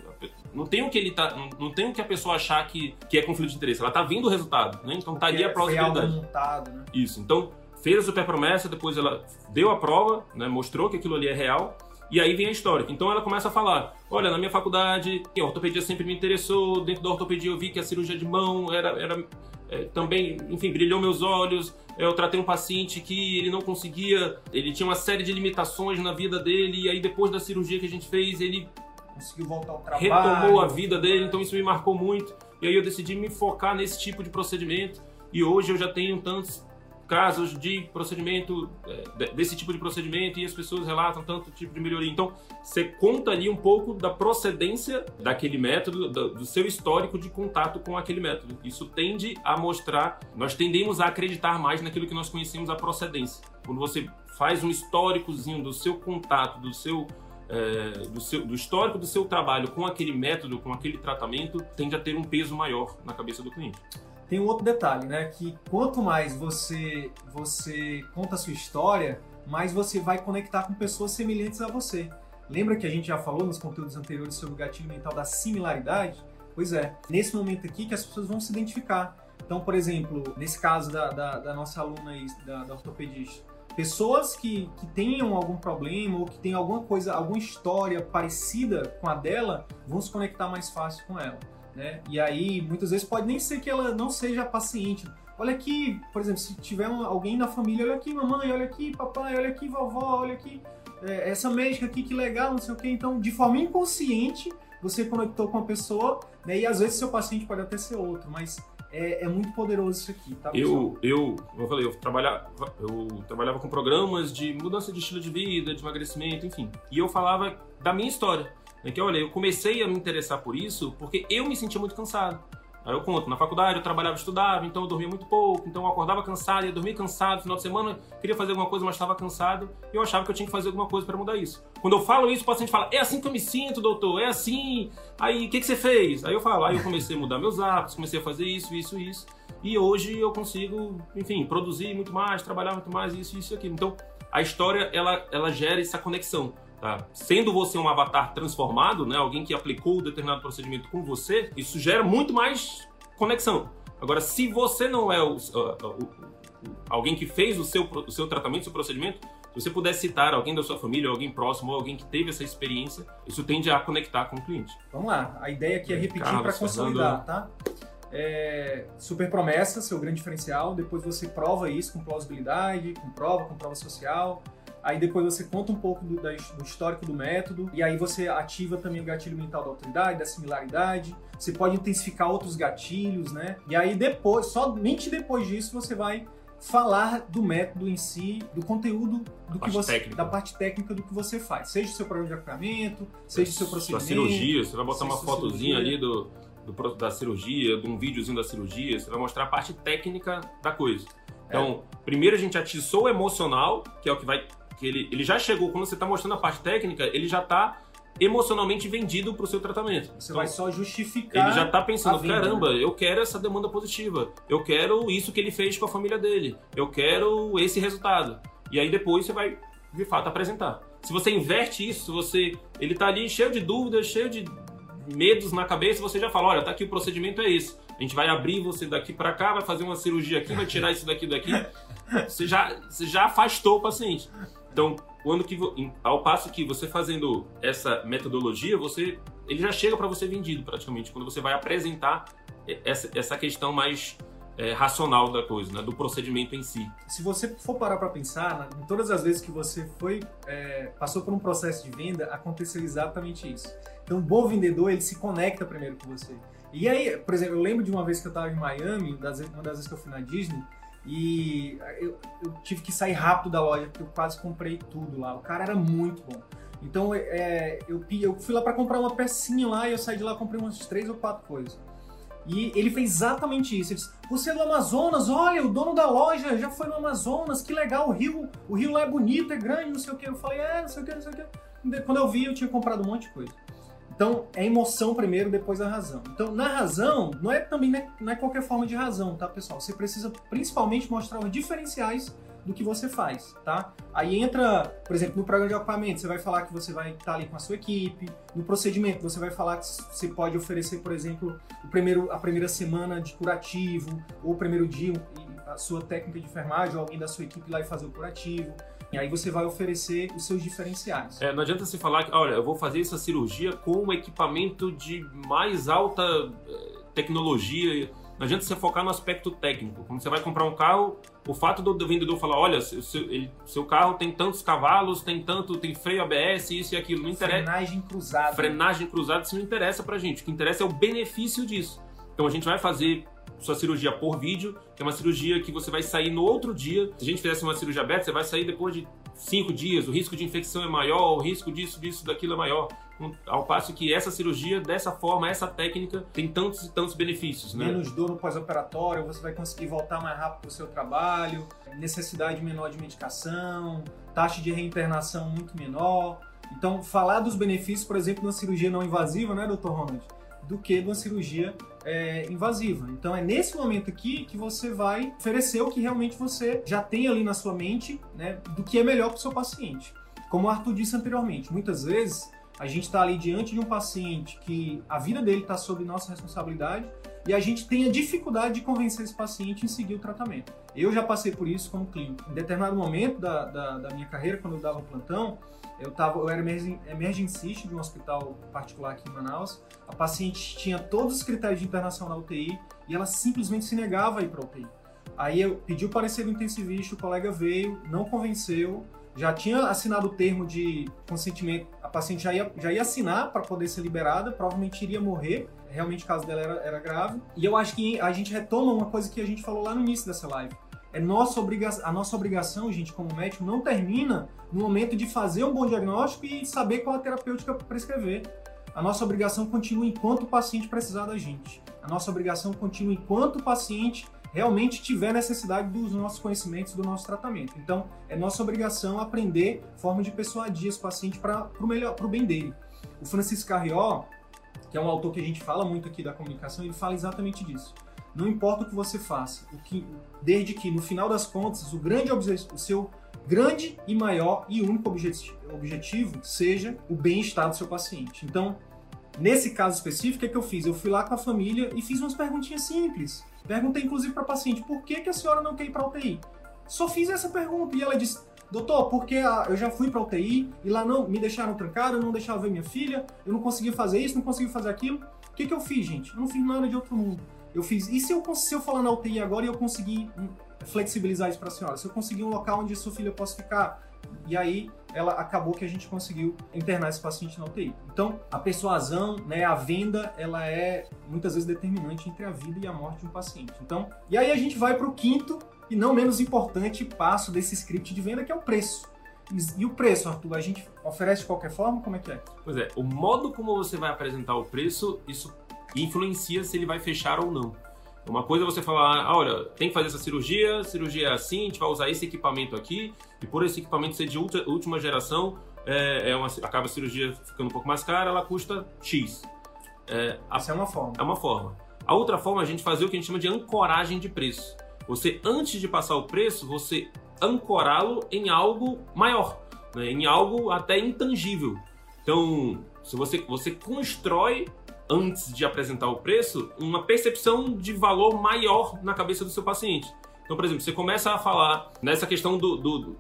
não tem o que ele tá, não, tem o que a pessoa achar que, que é conflito de interesse. Ela tá vendo o resultado, né? Então tá ali a plausibilidade. Montado, né? Isso. Então fez a super promessa, depois ela deu a prova, né, mostrou que aquilo ali é real e aí vem a história. Então ela começa a falar: olha, na minha faculdade, a ortopedia sempre me interessou. Dentro da ortopedia eu vi que a cirurgia de mão era, era é, também, enfim, brilhou meus olhos. Eu tratei um paciente que ele não conseguia, ele tinha uma série de limitações na vida dele. E aí depois da cirurgia que a gente fez, ele conseguiu voltar ao trabalho. Retomou a vida dele, então isso me marcou muito. E aí eu decidi me focar nesse tipo de procedimento. E hoje eu já tenho tantos casos de procedimento, é, desse tipo de procedimento, e as pessoas relatam tanto tipo de melhoria. Então, você conta ali um pouco da procedência daquele método, do, seu histórico de contato com aquele método. Isso tende a mostrar, nós tendemos a acreditar mais naquilo que nós conhecemos a procedência. Quando você faz um históricozinho do seu contato, do seu é, do, seu, do histórico do seu trabalho com aquele método, com aquele tratamento, tende a ter um peso maior na cabeça do cliente. Tem um outro detalhe, né? Que quanto mais você, você conta a sua história, mais você vai conectar com pessoas semelhantes a você. Lembra que a gente já falou nos conteúdos anteriores sobre o gatilho mental da similaridade? Pois é, nesse momento aqui que as pessoas vão se identificar. Então, por exemplo, nesse caso da, da, da nossa aluna aí, da, da ortopedista, pessoas que, que tenham algum problema ou que tenham alguma coisa, alguma história parecida com a dela, vão se conectar mais fácil com ela. Né? E aí, muitas vezes, pode nem ser que ela não seja paciente. Olha aqui, por exemplo, se tiver um, alguém na família, olha aqui, mamãe, olha aqui, papai, olha aqui, vovó, olha aqui, é, essa médica aqui, que legal, não sei o quê. Então, de forma inconsciente, você conectou com a pessoa, né? E às vezes seu paciente pode até ser outro, mas é, é muito poderoso isso aqui, tá? Eu, eu, eu falei, eu trabalhava, eu trabalhava com programas de mudança de estilo de vida, de emagrecimento, enfim. E eu falava da minha história. Né? Que olha, eu comecei a me interessar por isso porque eu me sentia muito cansado. Aí eu conto, na faculdade eu trabalhava e estudava, então eu dormia muito pouco, então eu acordava cansado, ia dormir cansado, final de semana queria fazer alguma coisa, mas estava cansado, e eu achava que eu tinha que fazer alguma coisa para mudar isso. Quando eu falo isso, o paciente fala, é assim que eu me sinto, doutor, é assim, aí o que, que você fez? Aí eu falo, aí eu comecei a mudar meus hábitos, comecei a fazer isso, isso, isso, e hoje eu consigo, enfim, produzir muito mais, trabalhar muito mais, isso, isso e aquilo. Então, a história, ela, ela gera essa conexão. Tá? Sendo você um avatar transformado, né, alguém que aplicou um determinado procedimento com você, isso gera muito mais conexão. Agora, se você não é o, o, o, alguém que fez o seu, o seu tratamento, o seu procedimento, se você puder citar alguém da sua família, alguém próximo, ou alguém que teve essa experiência, isso tende a conectar com o cliente. Vamos lá, a ideia aqui é repetir para consolidar, tá? É, super promessa, seu grande diferencial, depois você prova isso com plausibilidade, com prova, com prova social, Aí depois você conta um pouco do, do, histórico do método, e aí você ativa também o gatilho mental da autoridade, da similaridade. Você pode intensificar outros gatilhos, né? E aí depois, somente depois disso, você vai falar do método em si, do conteúdo do que você, técnica. da parte técnica do que você faz, seja o seu programa de acompanhamento, seja o seu procedimento, sua cirurgia, você vai botar uma fotozinha ali do, do, da cirurgia, de um videozinho da cirurgia, você vai mostrar a parte técnica da coisa. Então, é. primeiro a gente atiçou o emocional, que é o que vai que ele, ele já chegou, quando você está mostrando a parte técnica, ele já está emocionalmente vendido para o seu tratamento. Você então, vai só justificar. Ele já está pensando: caramba, eu quero essa demanda positiva. Eu quero isso que ele fez com a família dele. Eu quero esse resultado. E aí depois você vai, de fato, apresentar. Se você inverte isso, você. Ele está ali cheio de dúvidas, cheio de medos na cabeça, você já fala: olha, tá aqui o procedimento é esse. A gente vai abrir você daqui para cá, vai fazer uma cirurgia aqui, vai tirar isso daqui daqui. [laughs] Você já, você já afastou o paciente. Então, quando que ao passo que você fazendo essa metodologia, você ele já chega para você vendido praticamente quando você vai apresentar essa, essa questão mais é, racional da coisa, né, do procedimento em si. Se você for parar para pensar, em todas as vezes que você foi é, passou por um processo de venda, aconteceu exatamente isso. Então, um bom vendedor ele se conecta primeiro com você. E aí, por exemplo, eu lembro de uma vez que eu estava em Miami, uma das vezes que eu fui na Disney, e eu, eu, tive que sair rápido da loja, porque eu quase comprei tudo lá. O cara era muito bom. Então é, eu, eu fui lá para comprar uma pecinha lá e eu saí de lá comprei umas três ou quatro coisas. E ele fez exatamente isso. Ele disse, você é do Amazonas, olha, o dono da loja já foi no Amazonas, que legal, o rio, o rio lá é bonito, é grande, não sei o que. Eu falei, é, não sei o que, não sei o que. Quando eu vi, eu tinha comprado um monte de coisa. Então, é emoção primeiro, depois a razão. Então, na razão, não é também né, não é qualquer forma de razão, tá, pessoal? Você precisa principalmente mostrar os diferenciais do que você faz, tá? Aí entra, por exemplo, no programa de ocupamento, você vai falar que você vai estar ali com a sua equipe. No procedimento, você vai falar que você pode oferecer, por exemplo, o primeiro, a primeira semana de curativo, ou o primeiro dia a sua técnica de enfermagem, ou alguém da sua equipe lá e fazer o curativo. E aí você vai oferecer os seus diferenciais. É, não adianta você falar que, olha, eu vou fazer essa cirurgia com um equipamento de mais alta eh, tecnologia. Não adianta você focar no aspecto técnico. Quando você vai comprar um carro, o fato do vendedor falar, olha, seu, ele, seu carro tem tantos cavalos, tem tanto, tem freio ABS, isso e aquilo, não interessa. Frenagem cruzada. Frenagem cruzada, isso não interessa pra gente. O que interessa é o benefício disso. Então a gente vai fazer sua cirurgia por vídeo, que é uma cirurgia que você vai sair no outro dia. Se a gente fizesse uma cirurgia aberta, você vai sair depois de cinco dias, o risco de infecção é maior, o risco disso, disso, daquilo é maior. Ao passo que essa cirurgia, dessa forma, essa técnica, tem tantos e tantos benefícios. Né? Menos dor no pós-operatório, você vai conseguir voltar mais rápido para o seu trabalho, necessidade menor de medicação, taxa de reinternação muito menor. Então, falar dos benefícios, por exemplo, de uma cirurgia não invasiva, né, Dr. Ronald? Do que de uma cirurgia é, invasiva. Então, é nesse momento aqui que você vai oferecer o que realmente você já tem ali na sua mente, né, do que é melhor para o seu paciente. Como o Arthur disse anteriormente, muitas vezes a gente está ali diante de um paciente que a vida dele está sob nossa responsabilidade e a gente tem a dificuldade de convencer esse paciente em seguir o tratamento. Eu já passei por isso como clínico. Em determinado momento da, da, da minha carreira, quando eu dava plantão, eu, tava, eu era emergencista de um hospital particular aqui em Manaus. A paciente tinha todos os critérios de internação na UTI e ela simplesmente se negava a ir para a UTI. Aí eu pedi o parecer do intensivista, o colega veio, não convenceu, já tinha assinado o termo de consentimento, a paciente já ia, já ia assinar para poder ser liberada, provavelmente iria morrer, realmente o caso dela era, era grave. E eu acho que a gente retoma uma coisa que a gente falou lá no início dessa live. É nossa obrigação, a nossa obrigação, gente, como médico, não termina no momento de fazer um bom diagnóstico e saber qual a terapêutica prescrever. A nossa obrigação continua enquanto o paciente precisar da gente. A nossa obrigação continua enquanto o paciente realmente tiver necessidade dos nossos conhecimentos, do nosso tratamento. Então, é nossa obrigação aprender forma de persuadir esse paciente para o para o bem dele. O Francisco Carrió, que é um autor que a gente fala muito aqui da comunicação, ele fala exatamente disso. Não importa o que você faça, o que, desde que no final das contas o grande o seu grande e maior e único objetivo seja o bem-estar do seu paciente. Então, nesse caso específico, o que eu fiz? Eu fui lá com a família e fiz umas perguntinhas simples. Perguntei inclusive para a paciente, por que, que a senhora não quer ir para UTI? Só fiz essa pergunta e ela disse, doutor, porque eu já fui para UTI e lá não me deixaram trancado, não deixaram ver minha filha, eu não conseguia fazer isso, não conseguia fazer aquilo. O que, que eu fiz, gente? Eu não fiz nada de outro mundo. Eu fiz, e se eu, se eu falar na UTI agora e eu conseguir flexibilizar isso para a senhora? Se eu conseguir um local onde sua filha possa ficar? E aí ela acabou que a gente conseguiu internar esse paciente na UTI. Então, a persuasão, né, a venda, ela é muitas vezes determinante entre a vida e a morte de um paciente. Então, e aí a gente vai para o quinto e não menos importante passo desse script de venda, que é o preço. E o preço, Arthur, a gente oferece de qualquer forma? Como é que é? Pois é, o modo como você vai apresentar o preço, isso influencia se ele vai fechar ou não. Uma coisa é você falar, ah, olha, tem que fazer essa cirurgia, cirurgia é assim, a gente vai usar esse equipamento aqui, e por esse equipamento ser de ultra, última geração, é, é uma, acaba a cirurgia ficando um pouco mais cara, ela custa X. É, a, Essa é uma forma. É uma forma. A outra forma é a gente fazer o que a gente chama de ancoragem de preço. Você, antes de passar o preço, você ancorá-lo em algo maior, né? em algo até intangível. Então, se você, você constrói antes de apresentar o preço, uma percepção de valor maior na cabeça do seu paciente. Então, por exemplo, você começa a falar nessa questão do, do, do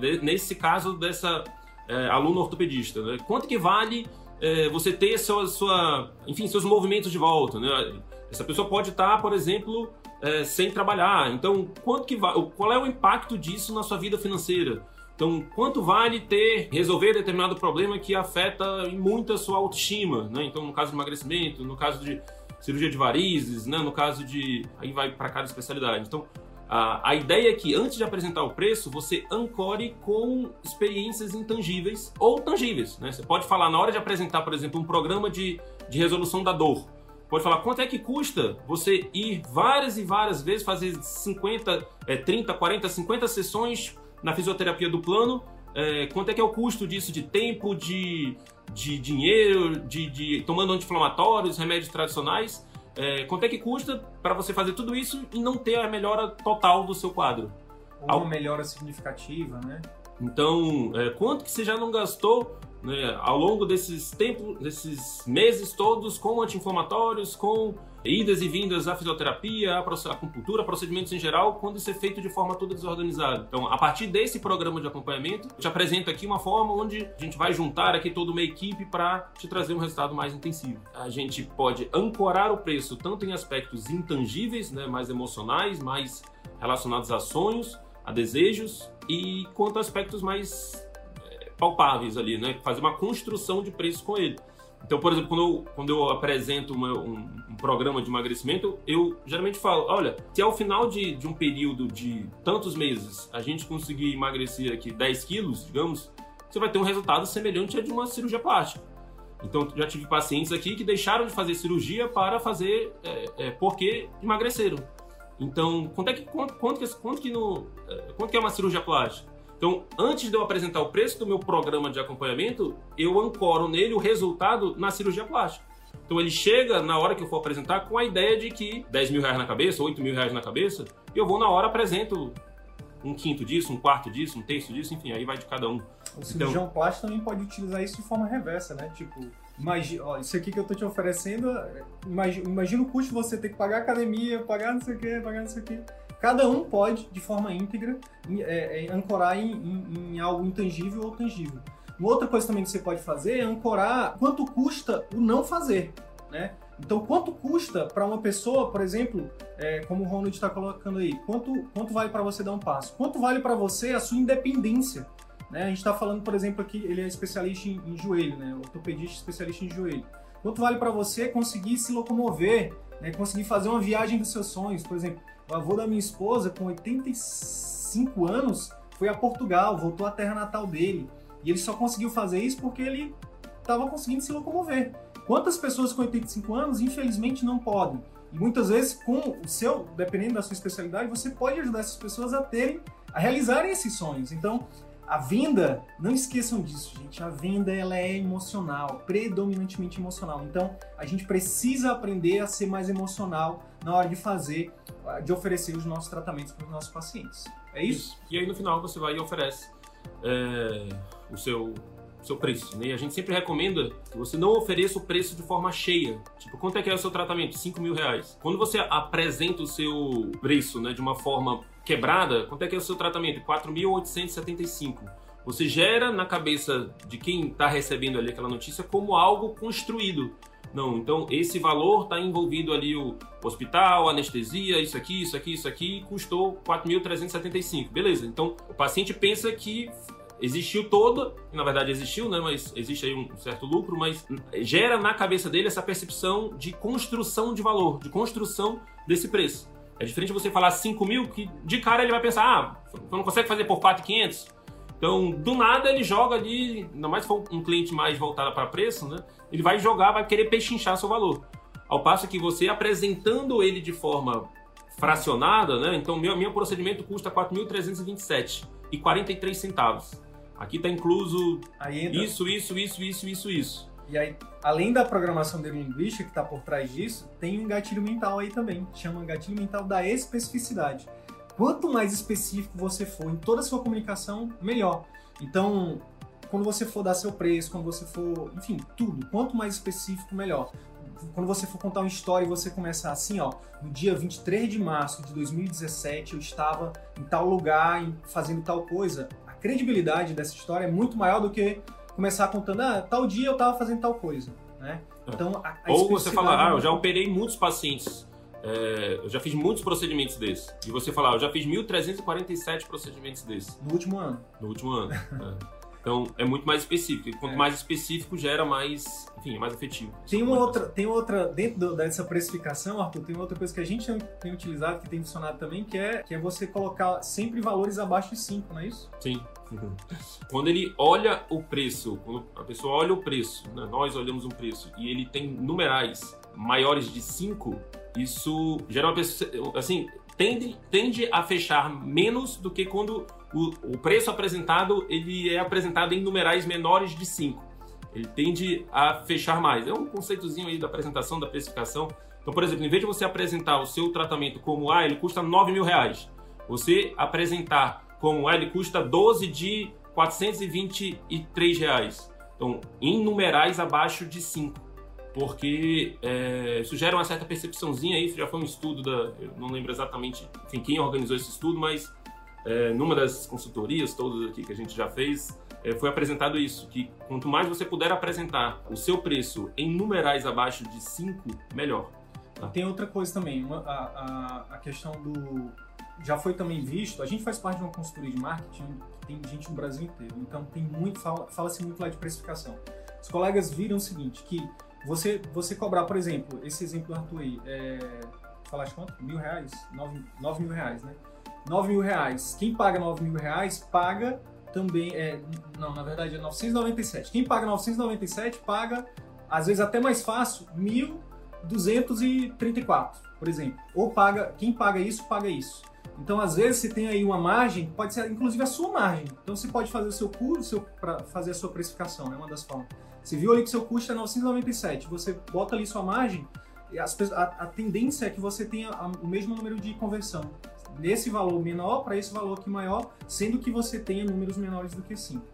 de, nesse caso dessa é, aluna ortopedista, né? quanto que vale é, você ter sua, sua, enfim, seus movimentos de volta, né? Essa pessoa pode estar, por exemplo, é, sem trabalhar. Então, quanto que qual é o impacto disso na sua vida financeira? Então, quanto vale ter resolver determinado problema que afeta muito a sua autoestima, né? Então, no caso de emagrecimento, no caso de cirurgia de varizes, né? No caso de aí vai para cada especialidade. Então, a, a ideia é que antes de apresentar o preço, você ancore com experiências intangíveis ou tangíveis, né? Você pode falar na hora de apresentar, por exemplo, um programa de, de resolução da dor. Pode falar quanto é que custa você ir várias e várias vezes, fazer 50, é, 30, 40, 50 sessões na fisioterapia do plano, é, quanto é que é o custo disso de tempo, de, de dinheiro, de, de tomando anti-inflamatórios, remédios tradicionais, é, quanto é que custa para você fazer tudo isso e não ter a melhora total do seu quadro? Ou uma melhora significativa, né? Então, é, quanto que você já não gastou né, ao longo desses tempos, desses meses todos, com anti-inflamatórios, com idas e vindas à fisioterapia, à acupuntura, procedimentos em geral, quando isso é feito de forma toda desorganizada. Então, a partir desse programa de acompanhamento, eu te apresento aqui uma forma onde a gente vai juntar aqui toda uma equipe para te trazer um resultado mais intensivo. A gente pode ancorar o preço tanto em aspectos intangíveis, né, mais emocionais, mais relacionados a sonhos, a desejos, e quanto a aspectos mais palpáveis ali, né, fazer uma construção de preço com ele. Então, por exemplo, quando eu, quando eu apresento uma, um, um, programa de emagrecimento, eu geralmente falo: olha, se ao final de, de um período de tantos meses a gente conseguir emagrecer aqui 10 quilos, digamos, você vai ter um resultado semelhante a de uma cirurgia plástica. Então, já tive pacientes aqui que deixaram de fazer cirurgia para fazer é, é, porque emagreceram. Então, quanto é que, quanto, quanto, que, quanto, que no, é, quanto que é uma cirurgia plástica? Então, antes de eu apresentar o preço do meu programa de acompanhamento, eu ancoro nele o resultado na cirurgia plástica. Então, ele chega na hora que eu for apresentar com a ideia de que 10 mil reais na cabeça, 8 mil reais na cabeça, eu vou na hora apresento um quinto disso, um quarto disso, um terço disso, enfim, aí vai de cada um. O cirurgião então, plástico também pode utilizar isso de forma reversa, né? Tipo, imagina, ó, isso aqui que eu tô te oferecendo, imagina, imagina o custo de você ter que pagar academia, pagar não sei o que, pagar não sei o que. Cada um pode, de forma íntegra, é, é, ancorar em, em, em algo intangível ou tangível. Uma outra coisa também que você pode fazer é ancorar quanto custa o não fazer, né? Então, quanto custa para uma pessoa, por exemplo, é, como o Ronald está colocando aí, quanto, quanto vale para você dar um passo? Quanto vale para você a sua independência? Né? A gente está falando, por exemplo, aqui, ele é especialista em, em joelho, né? ortopedista especialista em joelho. Quanto vale para você conseguir se locomover, né? conseguir fazer uma viagem dos seus sonhos? Por exemplo, o avô da minha esposa, com 85 anos, foi a Portugal, voltou à terra natal dele. E ele só conseguiu fazer isso porque ele estava conseguindo se locomover. Quantas pessoas com 85 anos, infelizmente, não podem? E muitas vezes, com o seu, dependendo da sua especialidade, você pode ajudar essas pessoas a terem, a realizarem esses sonhos. Então, a venda, não esqueçam disso, gente. A venda ela é emocional, predominantemente emocional. Então, a gente precisa aprender a ser mais emocional na hora de fazer, de oferecer os nossos tratamentos para os nossos pacientes. É isso? E aí no final você vai e oferece é, o seu seu preço. Né? A gente sempre recomenda que você não ofereça o preço de forma cheia. Tipo, quanto é que é o seu tratamento? 5 mil reais. Quando você apresenta o seu preço né, de uma forma quebrada, quanto é que é o seu tratamento? 4.875. Você gera na cabeça de quem está recebendo ali aquela notícia como algo construído. Não, então esse valor está envolvido ali o hospital, anestesia, isso aqui, isso aqui, isso aqui, custou 4.375. Beleza, então o paciente pensa que existiu toda, na verdade existiu, né, mas existe aí um certo lucro, mas gera na cabeça dele essa percepção de construção de valor, de construção desse preço. É diferente você falar 5 mil, que de cara ele vai pensar, ah, você não consegue fazer por 4,500? Então, do nada ele joga ali, ainda mais se for um cliente mais voltado para preço, né? Ele vai jogar, vai querer pechinchar seu valor. Ao passo que você apresentando ele de forma fracionada, né? Então, meu, meu procedimento custa 4.327 e 43 centavos. Aqui está incluso isso, isso, isso, isso, isso, isso. E aí, além da programação de linguística que está por trás disso, tem um gatilho mental aí também, chama gatilho mental da especificidade. Quanto mais específico você for em toda a sua comunicação, melhor. Então, quando você for dar seu preço, quando você for, enfim, tudo, quanto mais específico, melhor. Quando você for contar uma história e você começar assim, ó, no dia 23 de março de 2017 eu estava em tal lugar fazendo tal coisa, credibilidade dessa história é muito maior do que começar contando, ah, tal dia eu estava fazendo tal coisa, né? É. Então, a, a Ou você falar, ah, eu já operei muitos pacientes, é, eu já fiz muitos procedimentos desses. E você falar, eu já fiz 1.347 procedimentos desses. No último ano. No último ano. é. Então é muito mais específico. E quanto é. mais específico, gera mais, enfim, é mais efetivo. Tem uma outra, tem outra dentro dessa precificação, Arthur, tem outra coisa que a gente tem utilizado, que tem funcionado também, que é, que é você colocar sempre valores abaixo de 5, não é isso? Sim. [laughs] Quando ele olha o preço, quando a pessoa olha o preço, né, nós olhamos um preço e ele tem numerais maiores de 5, isso gera uma pessoa, assim, tende, tende a fechar menos do que quando o, o preço apresentado ele é apresentado em numerais menores de 5. Ele tende a fechar mais. É um conceitozinho aí da apresentação, da precificação. Então, por exemplo, em vez de você apresentar o seu tratamento como ah, ele custa 9 mil reais, você apresentar como ah, ele custa 12 de 423 reais. Então, em numerais abaixo de 5 porque é, isso gera uma certa percepçãozinha aí, isso já foi um estudo da, eu não lembro exatamente enfim, quem organizou esse estudo, mas é, numa das consultorias todas aqui que a gente já fez, é, foi apresentado isso, que quanto mais você puder apresentar o seu preço em numerais abaixo de 5, melhor. Tá? Tem outra coisa também, uma, a, a, a questão do... Já foi também visto, a gente faz parte de uma consultoria de marketing, tem gente no Brasil inteiro, então tem muito, fala-se muito lá de precificação. Os colegas viram o seguinte, que você, você cobrar, por exemplo, esse exemplo do Arthur aí, é, falaste quanto? Mil reais? Nove, nove mil reais, né? Nove mil reais. Quem paga nove mil reais paga também, é, não, na verdade é 997. Quem paga 997 paga, às vezes até mais fácil, 1.234, por exemplo. Ou paga, quem paga isso, paga isso. Então, às vezes, você tem aí uma margem, pode ser inclusive a sua margem. Então, você pode fazer o seu custo para fazer a sua precificação, é né, uma das formas. Você viu ali que seu custo é 997, você bota ali sua margem, a, a tendência é que você tenha o mesmo número de conversão. Nesse valor menor para esse valor aqui maior, sendo que você tenha números menores do que 5.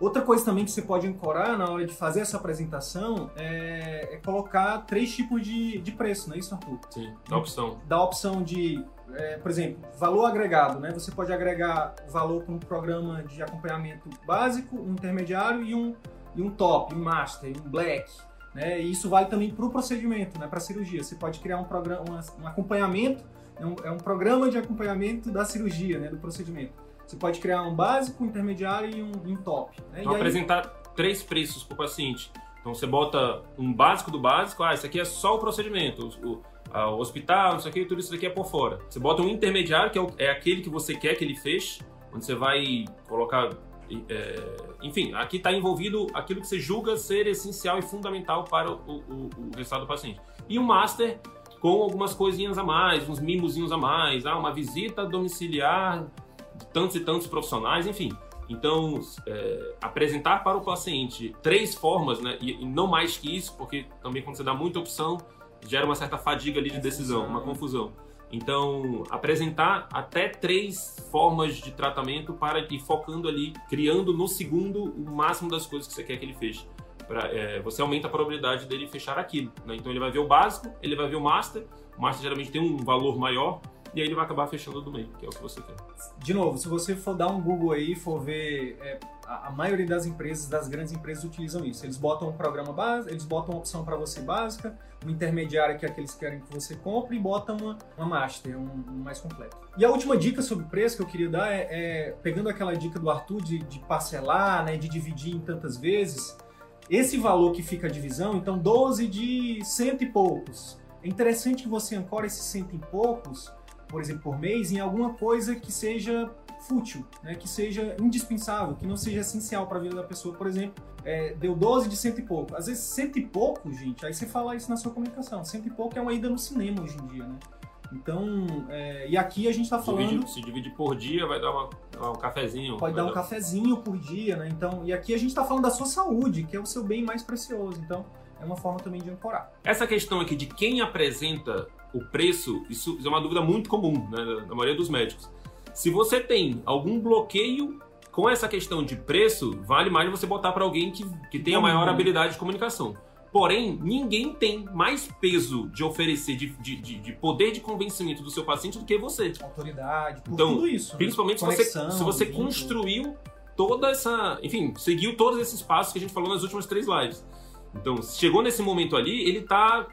Outra coisa também que você pode ancorar na hora de fazer essa apresentação é, é colocar três tipos de, de preço, não é isso, Arthur? Sim, da opção. Da opção de é, por exemplo, valor agregado, né? Você pode agregar valor com um programa de acompanhamento básico, um intermediário e um, e um top, um master, um black. Né? E isso vale também para o procedimento, né? para a cirurgia. Você pode criar um, programa, um, acompanhamento, é um, é um, programa de acompanhamento da cirurgia, né? do procedimento. Você pode criar um básico, um intermediário e um, um top. Né? Então, aí... apresentar três preços para o paciente. Então, você bota um básico do básico, ah, isso aqui é só o procedimento. O, o hospital, isso aqui, tudo isso daqui é por fora. Você bota um intermediário, que é, o, é aquele que você quer que ele feche, onde você vai colocar. É, enfim, aqui está envolvido aquilo que você julga ser essencial e fundamental para o, o, o resultado do paciente. E um master com algumas coisinhas a mais, uns mimozinhos a mais, ah, uma visita domiciliar de tantos e tantos profissionais, enfim. Então, é, apresentar para o paciente três formas, né, e, e, não mais que isso, porque também quando você dá muita opção, gera uma certa fadiga ali de decisão, uma confusão. Então, apresentar até três formas de tratamento para ir focando ali, criando no segundo o máximo das coisas que você quer que ele feche. Pra, é, você aumenta a probabilidade dele fechar aquilo. Né? Então, ele vai ver o básico, ele vai ver o master. O master geralmente tem um valor maior, e aí ele vai acabar fechando do meio, que é o que você quer. De novo, se você for dar um Google aí, for ver, é, a, a, maioria das empresas, das grandes empresas utilizam isso. Eles botam um programa básico, eles botam uma opção para você básica, um intermediário que é aqueles que querem que você compre e botam uma, uma master, um, um, mais completo. E a última dica sobre preço que eu queria dar é, é pegando aquela dica do Arthur de, de parcelar, né, de dividir em tantas vezes, esse valor que fica a divisão, então 12 de cento e poucos. É interessante que você ancore esses cento e poucos por exemplo, por mês, em alguma coisa que seja fútil, né? que seja indispensável, que não seja essencial para a vida da pessoa. Por exemplo, é, deu 12 de cento e pouco. Às vezes, cento e pouco, gente, aí você fala isso na sua comunicação. Cento e pouco é uma ida no cinema hoje em dia, né? Então, é, e aqui a gente está falando. Divide, se divide por dia, vai dar uma, um cafezinho. Pode dar um dar... cafezinho por dia, né? Então, e aqui a gente está falando da sua saúde, que é o seu bem mais precioso. Então, é uma forma também de ancorar. Essa questão aqui de quem apresenta o preço, isso é uma dúvida muito comum né, na maioria dos médicos. Se você tem algum bloqueio com essa questão de preço, vale mais você botar para alguém que, que tenha maior habilidade de comunicação. Porém, ninguém tem mais peso de oferecer, de, de, de, de, poder de convencimento do seu paciente do que você. Autoridade, então, tudo isso. Né? Principalmente né? se você, se você construiu toda essa. Enfim, seguiu todos esses passos que a gente falou nas últimas três lives. Então, chegou nesse momento ali, ele está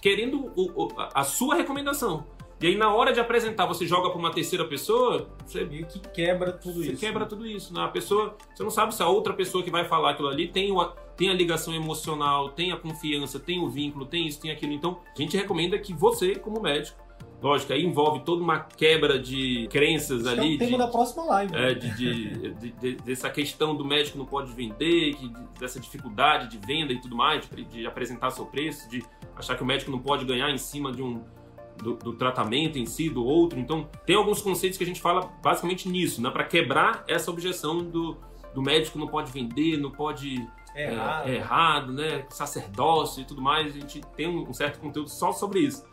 querendo o, o, a sua recomendação. E aí, na hora de apresentar, você joga para uma terceira pessoa, você meio que quebra tudo você isso. Você quebra né? tudo isso. Né? A pessoa, você não sabe se a outra pessoa que vai falar aquilo ali tem, o, tem a ligação emocional, tem a confiança, tem o vínculo, tem isso, tem aquilo. Então, a gente recomenda que você, como médico, Lógico, aí envolve toda uma quebra de crenças ali. É o tema de, da próxima live. É, de, de, de, de, dessa questão do médico não pode vender, que, dessa dificuldade de venda e tudo mais, de, apresentar seu preço, de achar que o médico não pode ganhar em cima de um, do, do, tratamento em si, do outro. Então, tem alguns conceitos que a gente fala basicamente nisso, né? Para quebrar essa objeção do, do médico não pode vender, não pode. É errado. É, é errado, né? Sacerdócio e tudo mais. A gente tem um certo conteúdo só sobre isso.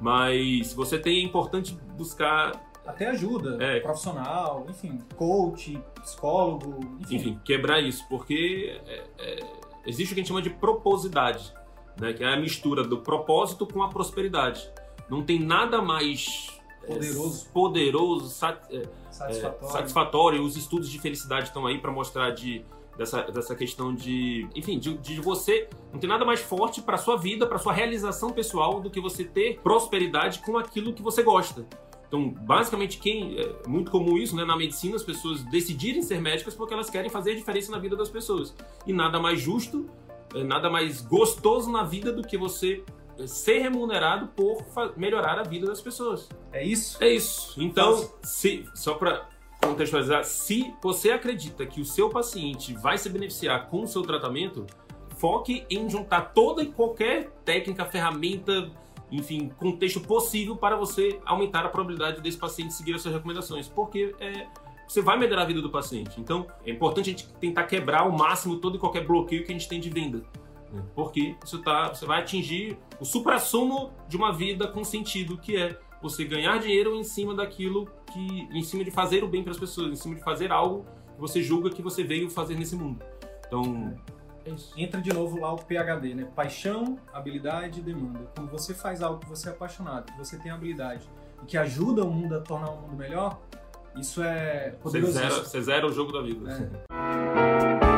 Mas se você tem, é importante buscar. Até ajuda, é, profissional, enfim, coach, psicólogo, enfim. Enfim, quebrar isso, porque é, é, existe o que a gente chama de proposidade, né? que é a mistura do propósito com a prosperidade. Não tem nada mais é, poderoso, poderoso sat, é, satisfatório. satisfatório. Os estudos de felicidade estão aí para mostrar de dessa, dessa questão de, enfim, de, de você não tem nada mais forte para sua vida, para sua realização pessoal do que você ter prosperidade com aquilo que você gosta. Então, basicamente, quem é muito comum isso, né, na medicina, as pessoas decidirem ser médicas porque elas querem fazer a diferença na vida das pessoas. E nada mais justo é nada mais gostoso na vida do que você ser remunerado por melhorar a vida das pessoas. É isso? É isso. Então, se, só para contextualizar, se você acredita que o seu paciente vai se beneficiar com o seu tratamento, foque em juntar toda e qualquer técnica, ferramenta, enfim, contexto possível para você aumentar a probabilidade desse paciente seguir as suas recomendações, porque é, você vai melhorar a vida do paciente. Então, é importante a gente tentar quebrar ao máximo todo e qualquer bloqueio que a gente tem de venda. Né? Porque isso tá, você vai atingir o supra-sumo de uma vida com sentido, que é você ganhar dinheiro em cima daquilo que. em cima de fazer o bem para as pessoas, em cima de fazer algo que você julga que você veio fazer nesse mundo. Então. É. Entra de novo lá o PHD, né? Paixão, habilidade e demanda. Quando você faz algo que você é apaixonado, que você tem habilidade e que ajuda o mundo a tornar o mundo melhor, isso é poderoso. Você zera, você zera o jogo da vida. É. [laughs]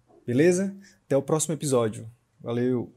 Beleza? Até o próximo episódio. Valeu!